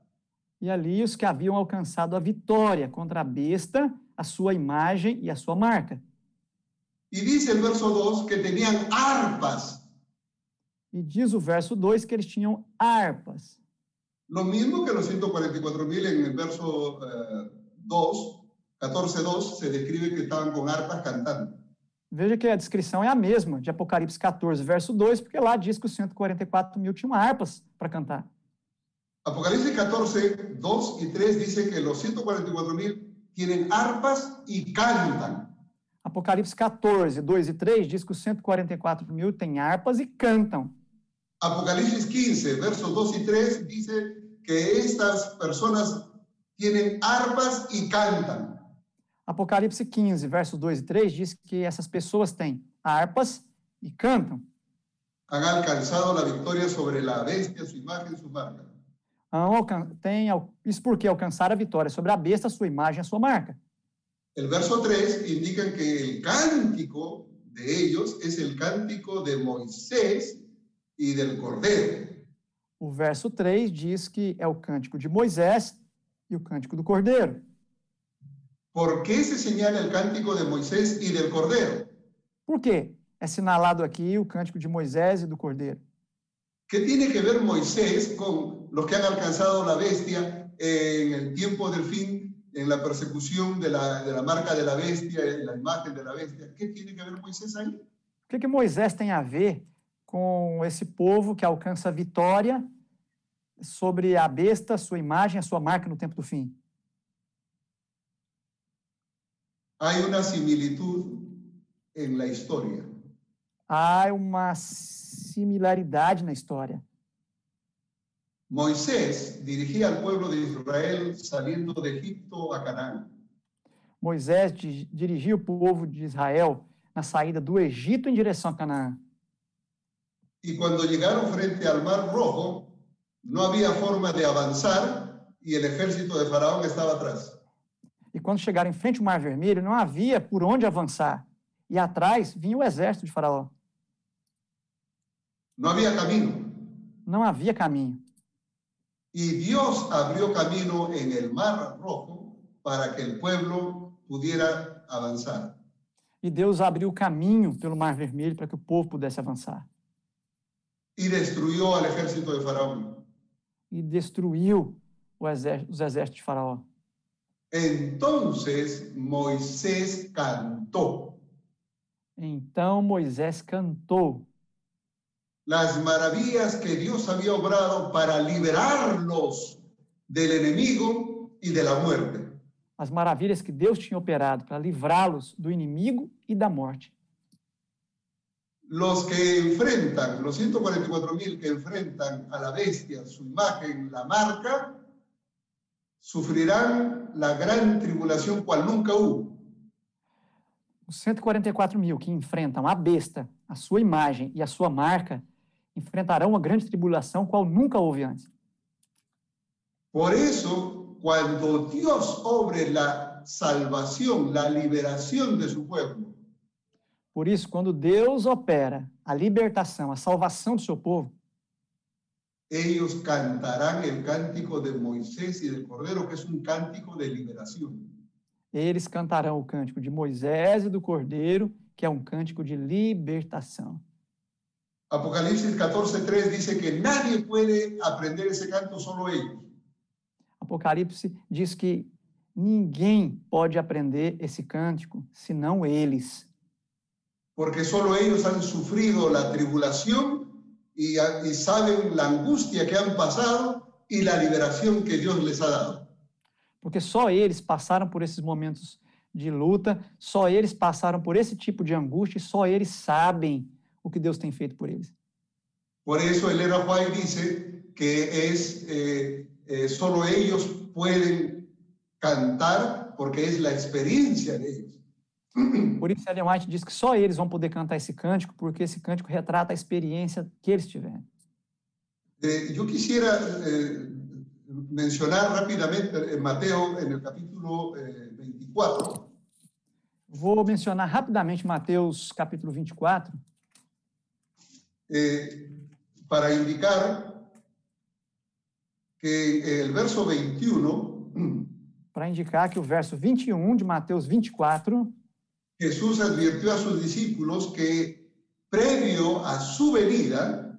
e ali os que haviam alcançado a vitória contra a besta, a sua imagem e a sua marca. Y dice el verso 2 que tenían arpas, E diz o verso 2 que eles tinham harpas. Lo mismo que los 144 mil en el verso eh, 2, 14.2, se describe que estaban con arpas cantando. Veja que a descrição é a mesma de Apocalipse 14, verso 2, porque lá diz que os 144 mil tinham harpas para cantar. Apocalipsis 14, 2 y 3 dice que los 144 mil tienen arpas y cantan. Apocalipse 14, 2 e 3 diz que os 144 mil têm harpas e cantam. Apocalipsis 15, versos 2 y 3 dice que estas personas tienen arpas y cantan. Apocalipse 15, versos 2 e 3 diz que essas pessoas têm harpas e cantam. Han alcanzado la victoria sobre la bestia, su imagen, su marca. Tem, isso porque alcançaram a vitória sobre a besta, a sua imagem, a sua marca. El verso 3 indica que el cántico de ellos es el cántico de Moisés y del Cordero. O verso 3 diz que é o cântico de Moisés e o cântico do Cordeiro. ¿Por qué se señala el cántico de Moisés y del Cordero? Por quê? É sinalado aqui o cântico de Moisés e do Cordeiro. ¿Qué tiene que ver Moisés con los que han alcanzado la bestia en el tiempo del fin, en la persecución de la, de la marca de la bestia, en la imagen de la bestia? ¿Qué tiene que ver Moisés ahí? O que, que Moisés tem a ver com esse povo que alcança a vitória sobre a besta, sua imagem, a sua marca no tempo do fim? Hay una similitud en la historia. Há uma similaridade na história. Moisés dirigía al pueblo de Israel saliendo de Egipto a Canaán. Moisés di- dirigia o povo de Israel na saída do Egito em direção a Canaã. Y cuando llegaron frente al Mar Rojo, no había forma de avanzar y el ejército de Faraón estaba atrás. E quando chegaram em frente ao Mar Vermelho, não havia por onde avançar. E atrás vinha o exército de Faraó. No había camino. Não havia caminho. Y Dios abrió camino en el Mar Rojo para que el pueblo pudiera avanzar. E Deus abriu o caminho pelo Mar Vermelho para que o povo pudesse avançar. Y destruyó al ejército de Faraón. E destruiu o exército, os exércitos de Faraó. Entonces Moisés cantó Então Moisés cantou las maravillas que Dios había obrado para liberarlos del enemigo y de la muerte. as maravilhas que Deus tinha operado para livrá-los do inimigo e da morte. Los que enfrentan, los 144 mil que enfrentan a la bestia, su imagen, la marca, sufrirán la gran tribulación cual nunca hubo. Os 144 mil que enfrentam a besta, a sua imagem e a sua marca, enfrentarão uma grande tribulação qual nunca houve antes. Por eso, cuando Dios obre la salvación, la liberación de su pueblo, Por isso, quando Deus opera a libertação, a salvação do seu povo, ellos cantarán el cántico de Moisés y del Cordero, que es un cántico de liberación. eles cantarão o cântico de Moisés e do Cordeiro, que é um cântico de libertação. Apocalipsis 14:3 dice que nadie puede aprender ese canto, solo ellos. Apocalipse diz que ninguém pode aprender esse cântico senão eles. Porque solo ellos han sufrido la tribulación y, y saben la angustia que han pasado y la liberación que Dios les ha dado. Porque só eles passaram por esses momentos de luta, só eles passaram por esse tipo de angústia e só eles sabem o que Deus tem feito por eles. Por eso Elena White dice que es eh, eh, solo ellos pueden cantar porque es la experiencia de ellos. Por isso, Ellen White diz que só eles vão poder cantar esse cântico, porque esse cântico retrata a experiência que eles tiveram. Eh, yo quisiera eh, mencionar rápidamente en Mateo, en el capítulo eh, 24, Vou mencionar rapidamente Mateus capítulo 24, eh, para indicar que el verso 21, para indicar que o verso 21 de Mateus 24, Jesús advirtió a sus discípulos que previo a su venida,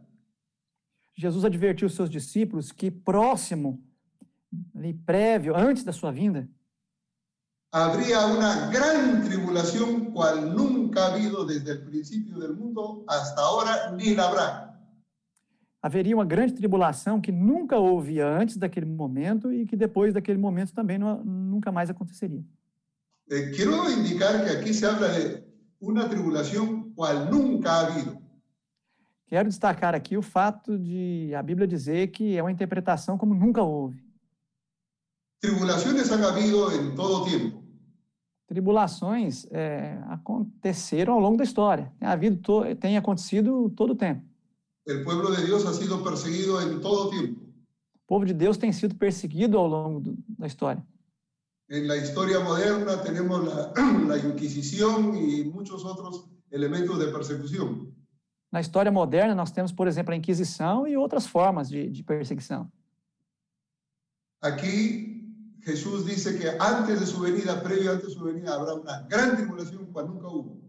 Jesus advertiu seus discípulos que próximo, ali prévio, antes da sua vinda, habría una gran tribulación cual nunca ha habido desde el principio del mundo hasta ahora, ni la habrá. haveria uma grande tribulação que nunca houve antes daquele momento e que depois daquele momento também não- nunca mais aconteceria. Eh, quiero indicar que aquí se habla de una tribulación cual nunca ha habido. Quero destacar aqui o fato de a Bíblia dizer que é uma interpretação como nunca houve. Tribulaciones han habido en todo tiempo, Tribulações é, aconteceram ao longo da história. Tem, havido to- tem acontecido todo o tempo. el pueblo de Dios ha sido perseguido en todo tiempo. O povo de Deus tem sido perseguido ao longo do- da história. En la historia moderna tenemos la, la Inquisición y muchos otros elementos de persecución. Na história moderna, nós temos, por exemplo, a Inquisição e outras formas de, de perseguição. Aquí Jesús dice que antes de su venida, previo antes de su venida, habrá una gran tribulación cual nunca hubo.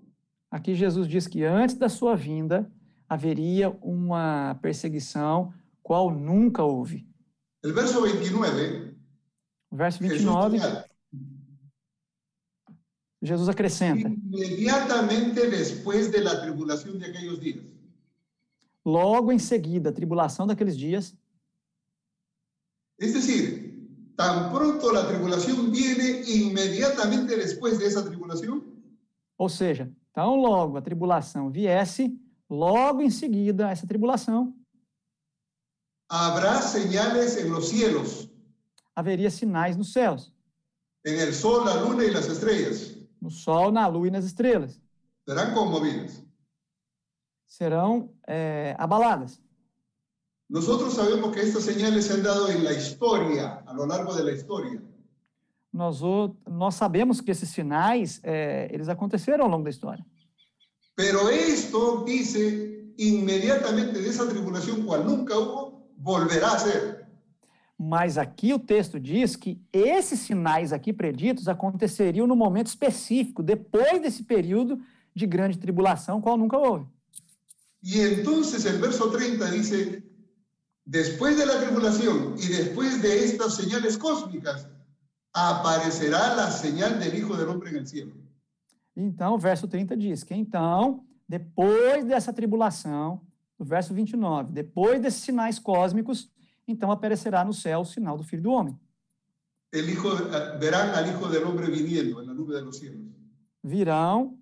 Aqui Jesus diz que antes da sua vinda haveria uma perseguição qual nunca houve. El verso 29, O verso Jesús 29, señala, Jesus acrescenta: inmediatamente después de la tribulación de aquellos días. logo em seguida, a tribulação daqueles dias, Es decir, tan pronto la tribulación viene, inmediatamente después de esa tribulación, ou seja, tão logo a tribulação viesse, logo em seguida a essa tribulação, habrá señales en los cielos, haveria sinais nos céus, en el sol, la luna y las estrellas. no sol, na lua e nas estrelas. Serán conmovidas. Serão é, abaladas. Nosotros sabemos que estas señales se han dado en la historia, a lo largo de la historia. Nós, nós sabemos que esses sinais, é, eles aconteceram ao longo da história. Pero esto dice inmediatamente de esa tribulación cual nunca hubo, volverá a ser. Mas aqui o texto diz que esses sinais aqui preditos aconteceriam no momento específico, depois desse período de grande tribulação, qual nunca houve. Y entonces el verso 30 dice, después de la tribulación y después de estas señales cósmicas, aparecerá la señal del Hijo del Hombre el cielo. Então, o verso 30 diz que então, depois dessa tribulação, o verso 29, depois desses sinais cósmicos, então aparecerá no céu o sinal do Filho do Homem. El hijo, eh, verán al Hijo del Hombre viniendo en la nube de los cielos. Virão,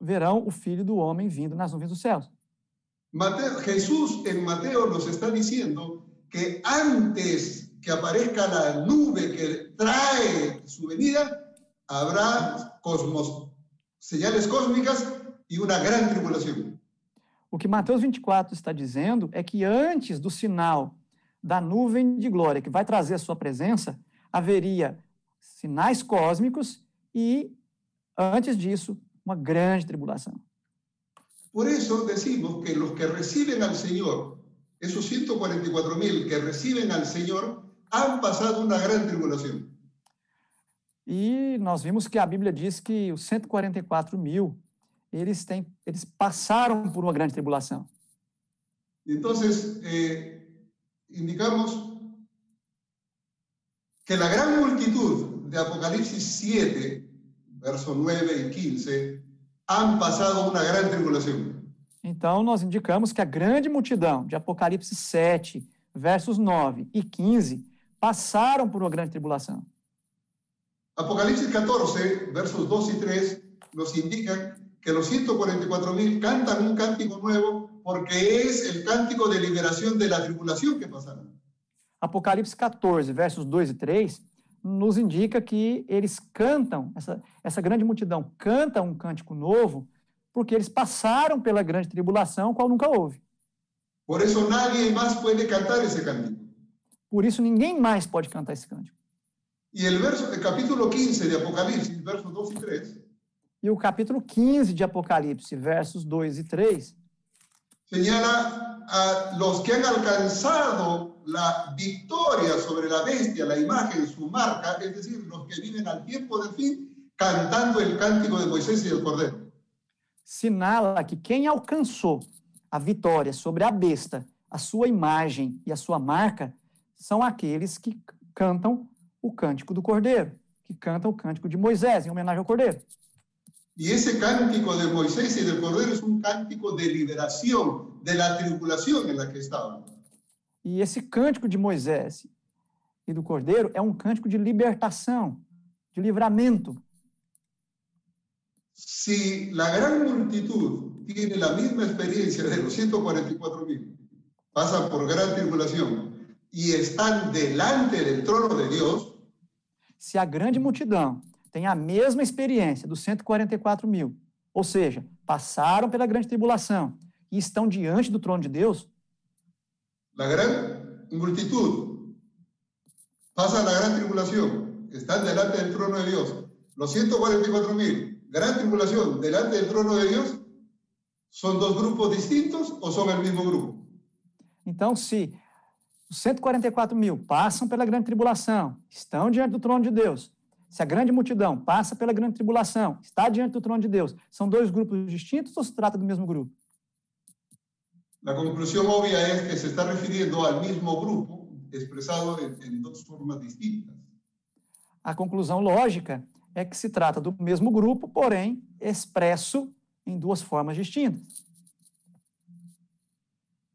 verão o Filho do Homem vindo nas nuvens dos céus. Mateo- Jesús en Mateo nos está diciendo que antes que aparezca la nube que trae su venida, habrá cosmos, señales cósmicas y una gran tribulación. O que Mateus 24 está dizendo é que antes do sinal da nuvem de glória que vai trazer a sua presença, haveria sinais cósmicos e, antes disso, uma grande tribulação. Por eso decimos que los que reciben al Señor, esos 144 mil que reciben al Señor, han pasado una gran tribulación. E nós vimos que a Bíblia diz que os 144 mil, eles, têm, eles passaram por uma grande tribulação. Entonces, eh, indicamos que la gran multitud de Apocalipsis 7, versos 9 y 15, han pasado una gran tribulación. Então, nós indicamos que a grande multidão de Apocalipse 7, versos 9 e 15, passaram por uma grande tribulação. Apocalipsis 14, versos 2 y 3, nos indican que los 144 mil cantan un cántico nuevo porque es el cántico de liberación de la tribulación que pasaron. Apocalipse 14, versos 2 e 3, nos indica que eles cantam, essa, essa grande multidão canta um cântico novo, porque eles passaram pela grande tribulação, qual nunca houve. Por eso nadie más puede cantar ese cántico. Por isso, ninguém mais pode cantar esse cântico. Y el verso, el capítulo 15 de Apocalipsis, versos 2 y 3, E o capítulo 15 de Apocalipse, versos 2 e 3, señala a los que han alcanzado la victoria sobre la bestia, la imagen, su marca, es decir, los que viven al tiempo del fin, cantando el cántico de Moisés y del Cordero. sinala que quem alcançou a vitória sobre a besta, a sua imagem e a sua marca, são aqueles que cantam o cântico do Cordeiro, que cantam o cântico de Moisés, em homenagem ao Cordeiro. Y ese cántico de Moisés y del Cordero es un cántico de liberación de la tribulación en la que estaban. E esse cântico de Moisés e do Cordeiro é um cântico de libertação, de livramento. Si la gran multitud tiene la misma experiencia de los 144 mil, pasan por gran tribulación y están delante del trono de Dios, Se a grande multidão tem a mesma experiência dos 144 mil, ou seja, passaram pela grande tribulação e estão diante do trono de Deus, la gran multitud pasa la gran tribulación, están delante del trono de Dios. Los 144 mil, gran tribulación, delante del trono de Dios, ¿son dos grupos distintos o son el mismo grupo? Então, se os 144 mil passam pela grande tribulação, estão diante do trono de Deus. Se a grande multidão passa pela grande tribulação, está diante do trono de Deus, são dois grupos distintos ou se trata do mesmo grupo? La conclusión obvia es que se está refiriendo al mismo grupo expresado en, en dos formas distintas. A conclusão lógica é que se trata do mesmo grupo, porém expresso em duas formas distintas.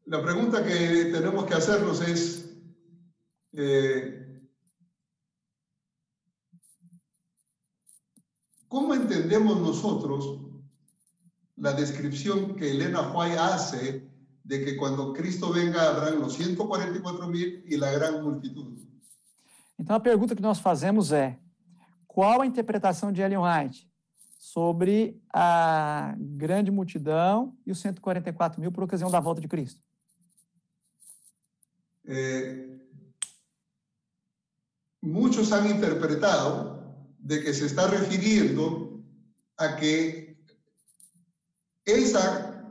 La pregunta que tenemos que hacernos es, eh, ¿cómo entendemos nosotros la descripción que Elena White hace de que cuando Cristo venga habrán los 144 mil y la gran multitud? Então a pergunta que nós fazemos é: qual a interpretação de Ellen White sobre a grande multidão e os 144 mil por ocasião da volta de Cristo? Eh, muchos han interpretado de que se está refiriendo a que esa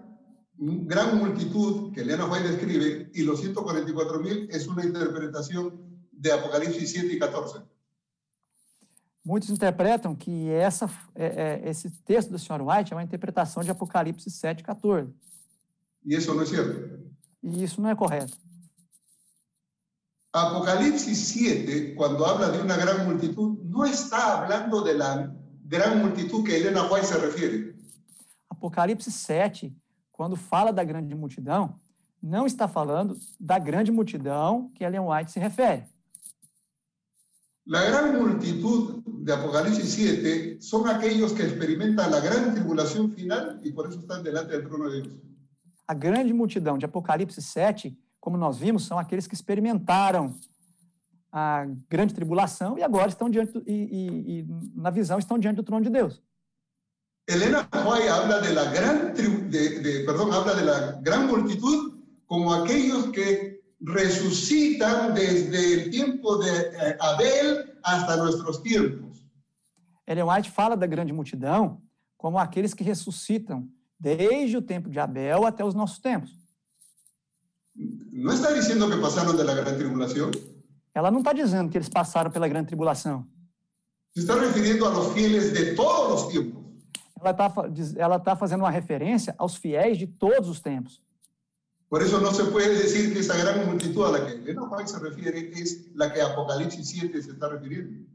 gran multitud que Elena White describe y los 144 mil es una interpretación de Apocalipsis 7 y 14. Muitos interpretam que essa, é, é, esse texto do Sr. White é uma interpretação de Apocalipse 7, 14. Y eso no es cierto. E isso não é correto. Apocalipsis 7, cuando habla de una gran multitud, no está hablando de la gran multitud que Elena White se refiere. Apocalipse 7, quando fala da grande multidão, não está falando da grande multidão que Ellen White se refere. La gran multitud de Apocalipsis 7 son aquellos que experimentan la gran tribulación final y por eso están delante del trono de Dios. A grande multidão de Apocalipse 7, como nós vimos, são aqueles que experimentaram a grande tribulação e agora estão diante do, e, e, e, na visão estão diante do trono de Deus. Elena White habla de la gran de, de- perdón, habla de la gran multitud como aquellos que resucitan desde el tiempo de eh, Abel hasta nuestros tiempos. Ellen White fala da grande multidão como aqueles que ressuscitam desde o tempo de Abel até os nossos tempos. No está diciendo que pasaron de la gran tribulación, Ela não está dizendo que eles passaram pela grande tribulação. se está refiriendo a los fieles de todos los tiempos. Ela está ela tá fazendo uma referência aos fiéis de todos os tempos. Por eso no se puede decir que esa gran multitud a que White se refiere es la que Apocalipsis 7 se está refiriendo.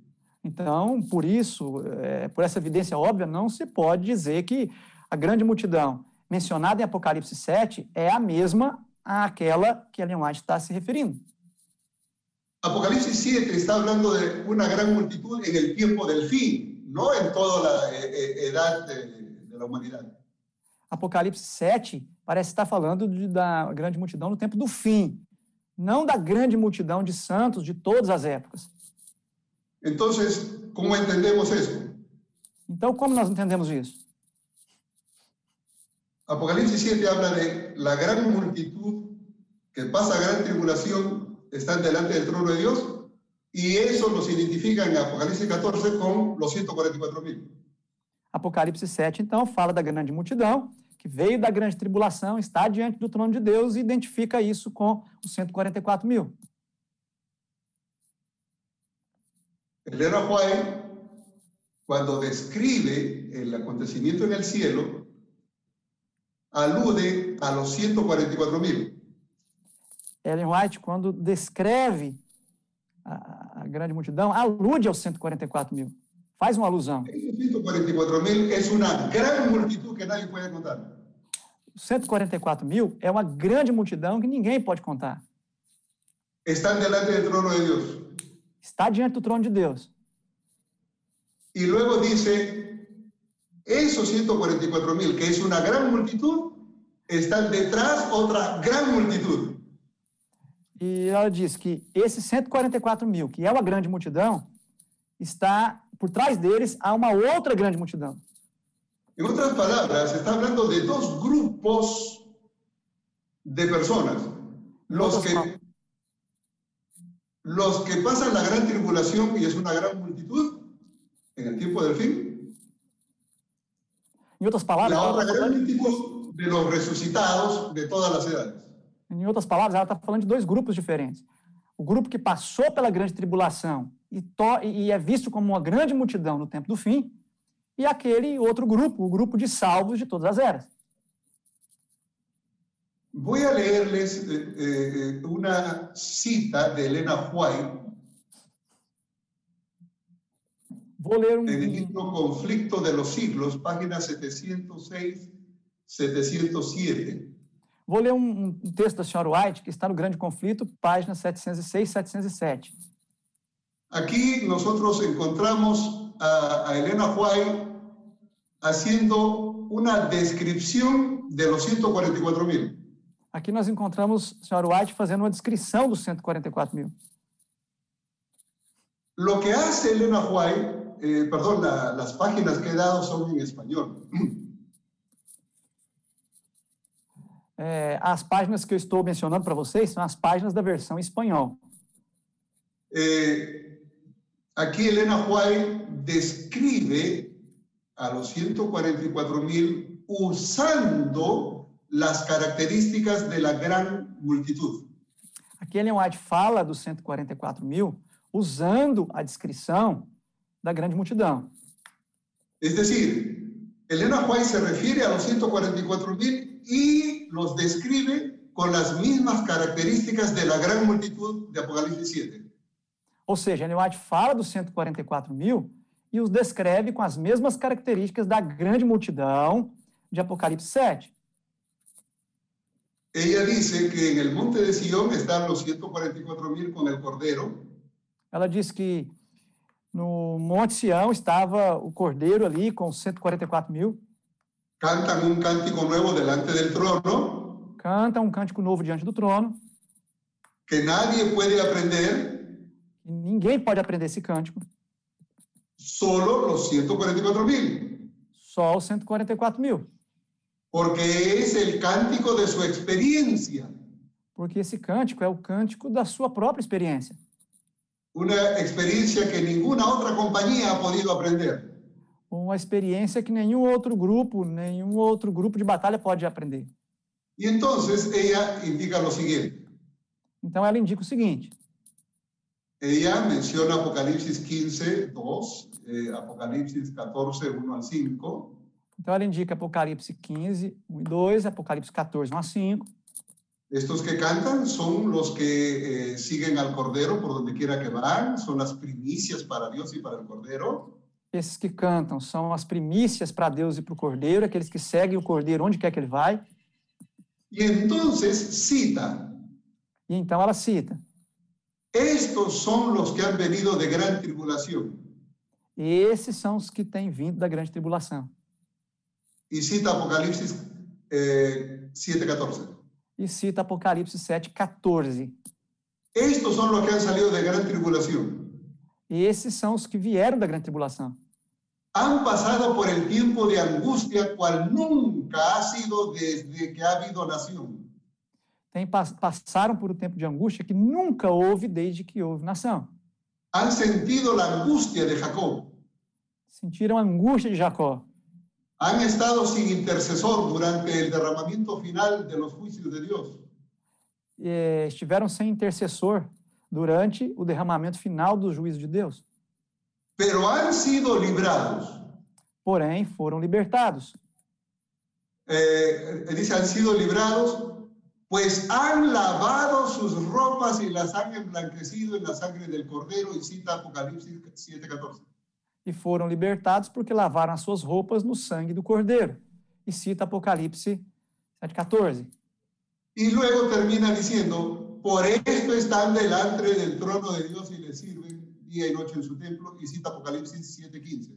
Então, por isso, é, por essa evidência óbvia, não se pode dizer que a grande multidão mencionada em Apocalipse 7 é a mesma àquela que Ellen White está se referindo. Apocalipsis 7 está hablando de una gran multitud en el tiempo del fin, no en toda la eh, eh, edad de, de la humanidad. Apocalipse 7 parece estar falando de, da grande multidão no tempo do fim, não da grande multidão de santos de todas as épocas. Entonces, ¿cómo entendemos eso? Então, como nós entendemos isso? Apocalipsis 7 habla de la gran multitud que pasa gran tribulación, están delante del trono de Dios, y eso los identifica en Apocalipsis 14 con los 144 mil. Apocalipse 7, então, fala da grande multidão, que veio da grande tribulação, está diante do trono de Deus e identifica isso com os 144 mil. Elena White, cuando describe el acontecimiento en el cielo, alude a los 144 mil. Ellen White, quando descreve a, a grande multidão, alude aos 144 mil. Faz uma alusão. Esos 144 mil es una gran multitud que nadie puede contar. Os 144 mil é uma grande multidão que ninguém pode contar. Están delante del trono de Dios. Está diante do trono de Deus. Y luego dice, esos 144 mil, que es una gran multitud, están detrás otra gran multitud. E ela diz que esses 144 mil, que é uma grande multidão, está por trás deles há uma outra grande multidão. En otras palabras, se está hablando de dos grupos de personas. Los Otras que, los que pasan la gran tribulación, y es una gran multitud, en el tiempo del fin. Em outras palavras, La ela otra está gran falando, multitud de los resucitados de todas las edades. Em outras palavras, ela está falando de dois grupos diferentes. O grupo que passou pela grande tribulação e, e é visto como uma grande multidão no tempo do fim, e aquele outro grupo, o grupo de salvos de todas as eras. Voy a leerles eh, eh, una cita de Elena White Vou ler um, en el um, libro Conflicto de los Siglos, páginas 706, 707. Vou ler um, um texto da senhora White, que está no Grande Conflito, páginas 706 e 707. Aquí nosotros encontramos a, a Elena White haciendo una descripción de los 144 mil. Aqui nós encontramos a senhora White fazendo uma descrição dos 144 mil. Lo que hace Elena White, eh, perdón, la- las páginas que he dado son en español. É, as páginas que eu estou mencionando para vocês são as páginas da versão espanhol. Eh, aquí Elena White describe a los 144 mil usando las características de la gran multitud. Aqui Ellen White fala dos 144 mil usando a descrição da grande multidão. Es decir, Elena White se refiere a los 144 mil y los describe con las mismas características de la gran multitud de Apocalipsis 7. Ou seja, Ellen White fala dos 144 mil e os descreve com as mesmas características da grande multidão de Apocalipse 7. Ella dice que en el monte de Sion están los 144 mil con el Cordero, Ela diz que no Monte Sião estava o cordeiro ali com os 144 mil, cantan un cántico nuevo delante del trono, canta um cântico novo diante do trono, que nadie puede aprender, ninguém pode aprender esse cântico, solo los 144 mil, só os 144 mil, porque es el cántico de su experiencia, porque esse cântico é o cântico da sua própria experiência. una experiencia que ninguna otra compañía ha podido aprender. Uma experiência que nenhum outro grupo, nenhum outro grupo de batalha pode aprender. Y entonces ella indica lo siguiente. Então ela indica o seguinte: Ella menciona Apocalipsis 15, 2, eh, Apocalipsis 14, 1 al 5, então ela indica Apocalipse 15, 1 e 2, Apocalipse 14, 1 a 5. Estos que cantan son los que eh, siguen al Cordero por donde quiera que van, son las primicias para Dios y para el Cordero. Esses que cantam são as primícias para Deus e para o Cordeiro, aqueles que seguem o Cordeiro onde quer que ele vai. Y entonces cita, E então ela cita: estos son los que han venido de gran tribulación. esses são os que têm vindo da grande tribulação. Y cita Apocalipsis eh, 7:14. E cita Apocalipse 7, 14. Estos son los que han salido de gran tribulación. E esses são os que vieram da grande tribulação. Han pasado por el tiempo de angustia cual nunca ha sido desde que ha habido nación. Tem, pas- passaram por um tempo de angústia que nunca houve desde que houve nação. Han sentido la angustia de Jacob. Sentiram a angústia de Jacó. Han estado sin intercesor durante el derramamiento final de los juicios de Dios. eh, estiveram sem intercessor durante o derramamento final do juízo de Deus. Pero han sido librados. Porém, foram libertados. Eh, dice, han sido librados, pues han lavado sus ropas y las han emblanquecido en la sangre del cordero. Y cita Apocalipsis 7:14. E foram libertados porque lavaram as suas roupas no sangue do Cordeiro. E cita Apocalipse 7,14. Y luego termina diciendo, por esto están delante del trono de Dios y le día y noche en su templo. Y cita Apocalipsis 7:15.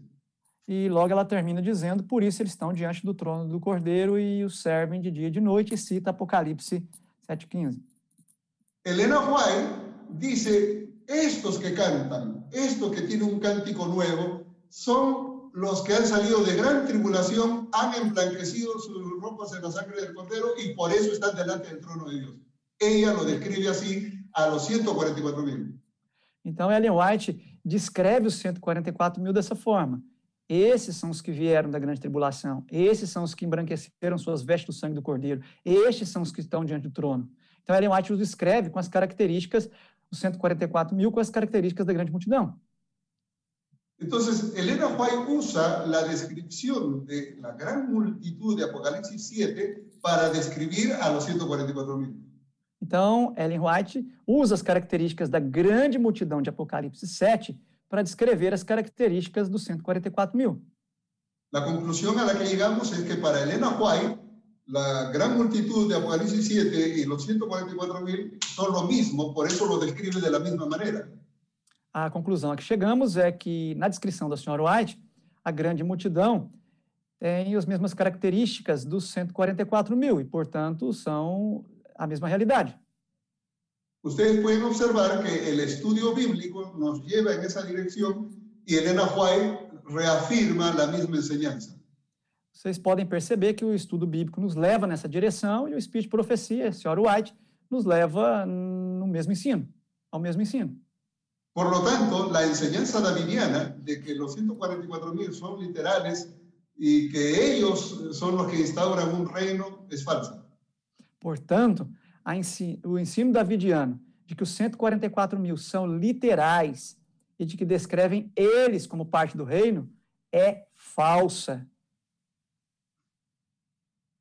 E logo ela termina dizendo: Por isso eles estão diante do trono do Cordeiro e o servem de dia e de noite. E cita Apocalipse 7,15. Elena White dice, estos que cantan, estos que tienen un cántico nuevo, son los que han salido de gran tribulación, han emblanquecido sus ropas en la sangre del cordero y por eso están delante del trono de Dios. Ella lo describe así a los 144 mil. Então, Ellen White descreve os 144 mil dessa forma. Esses são os que vieram da grande tribulação. Esses são os que embranqueceram suas vestes do sangue do cordeiro. Estes são os que estão diante do trono. Então, Ellen White os descreve com as características, os 144 mil, com as características da grande multidão. Entonces, Elena White usa la descripción de la gran multitud de Apocalipsis 7 para describir a los 144 mil. Então, Ellen White usa as características da grande multidão de Apocalipse 7 para descrever as características dos 144 mil. La conclusión a la que llegamos es que para Elena White, la gran multitud de Apocalipsis 7 y los 144 mil son lo mismo, por eso lo describe de la misma manera. A conclusão a que chegamos é que, na descrição da senhora White, a grande multidão tem as mesmas características dos 144 mil e, portanto, são a mesma realidade. Ustedes pueden observar que el estudio bíblico nos lleva en esa dirección y Elena White reafirma la misma enseñanza. Vocês podem perceber que o estudo bíblico nos leva nessa direção e o Espírito de Profecia, a senhora White, nos leva no mesmo ensino, ao mesmo ensino. Por lo tanto, la enseñanza davidiana de que los 144 mil son literales y que ellos son los que instauran un reino es falsa. Portanto, a ensi- o ensino davidiano de que os 144 mil são literais e de que descrevem eles como parte do reino é falsa.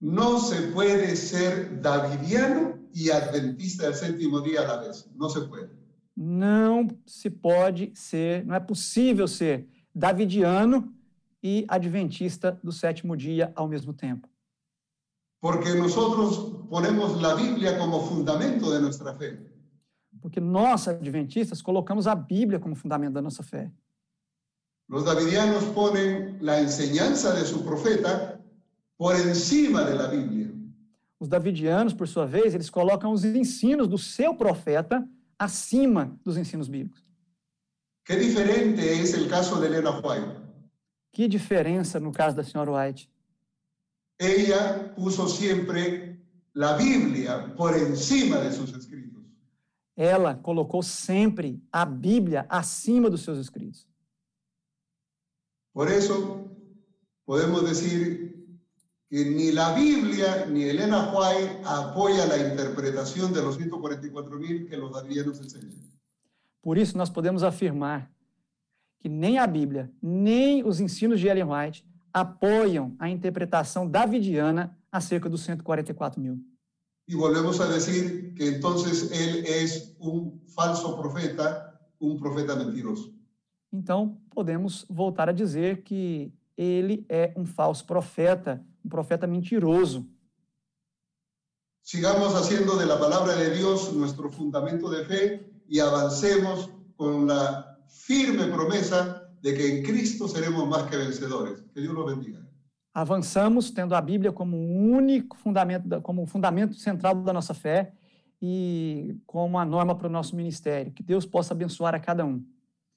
No se puede ser davidiano y adventista del séptimo día a la vez. No se puede. Não se pode ser, não é possível ser davidiano e adventista do sétimo dia ao mesmo tempo. Porque nosotros ponemos la Biblia como fundamento de nuestra fe. Porque nós, adventistas, colocamos a Bíblia como fundamento da nossa fé. Los davidianos ponen la enseñanza de su profeta por encima de la Biblia. Os davidianos, por sua vez, eles colocam os ensinos do seu profeta acima dos ensinos bíblicos. Qué diferente es el caso de Elena White. Que diferença no caso da senhora White. Ella puso siempre la Biblia por encima de sus escritos. Ela colocou sempre a Bíblia acima dos seus escritos. Por eso podemos decir que ni la Biblia ni Elena White apoya la interpretación de los 144 mil que los davidianos enseñan. Por isso, nós podemos afirmar que nem a Bíblia, nem os ensinos de Ellen White apoiam a interpretação davidiana acerca dos 144 mil. Y volvemos a decir que entonces él es un falso profeta, un profeta mentiroso. Então, podemos voltar a dizer que ele é um falso profeta, um profeta mentiroso. Sigamos haciendo de la palabra de Dios nuestro fundamento de fe y avancemos con la firme promesa de que en Cristo seremos más que vencedores. Que Dios los bendiga. Avançamos tendo a Bíblia como único fundamento, como fundamento central da nossa fé e como a norma para o nosso ministério. Que Deus possa abençoar a cada um.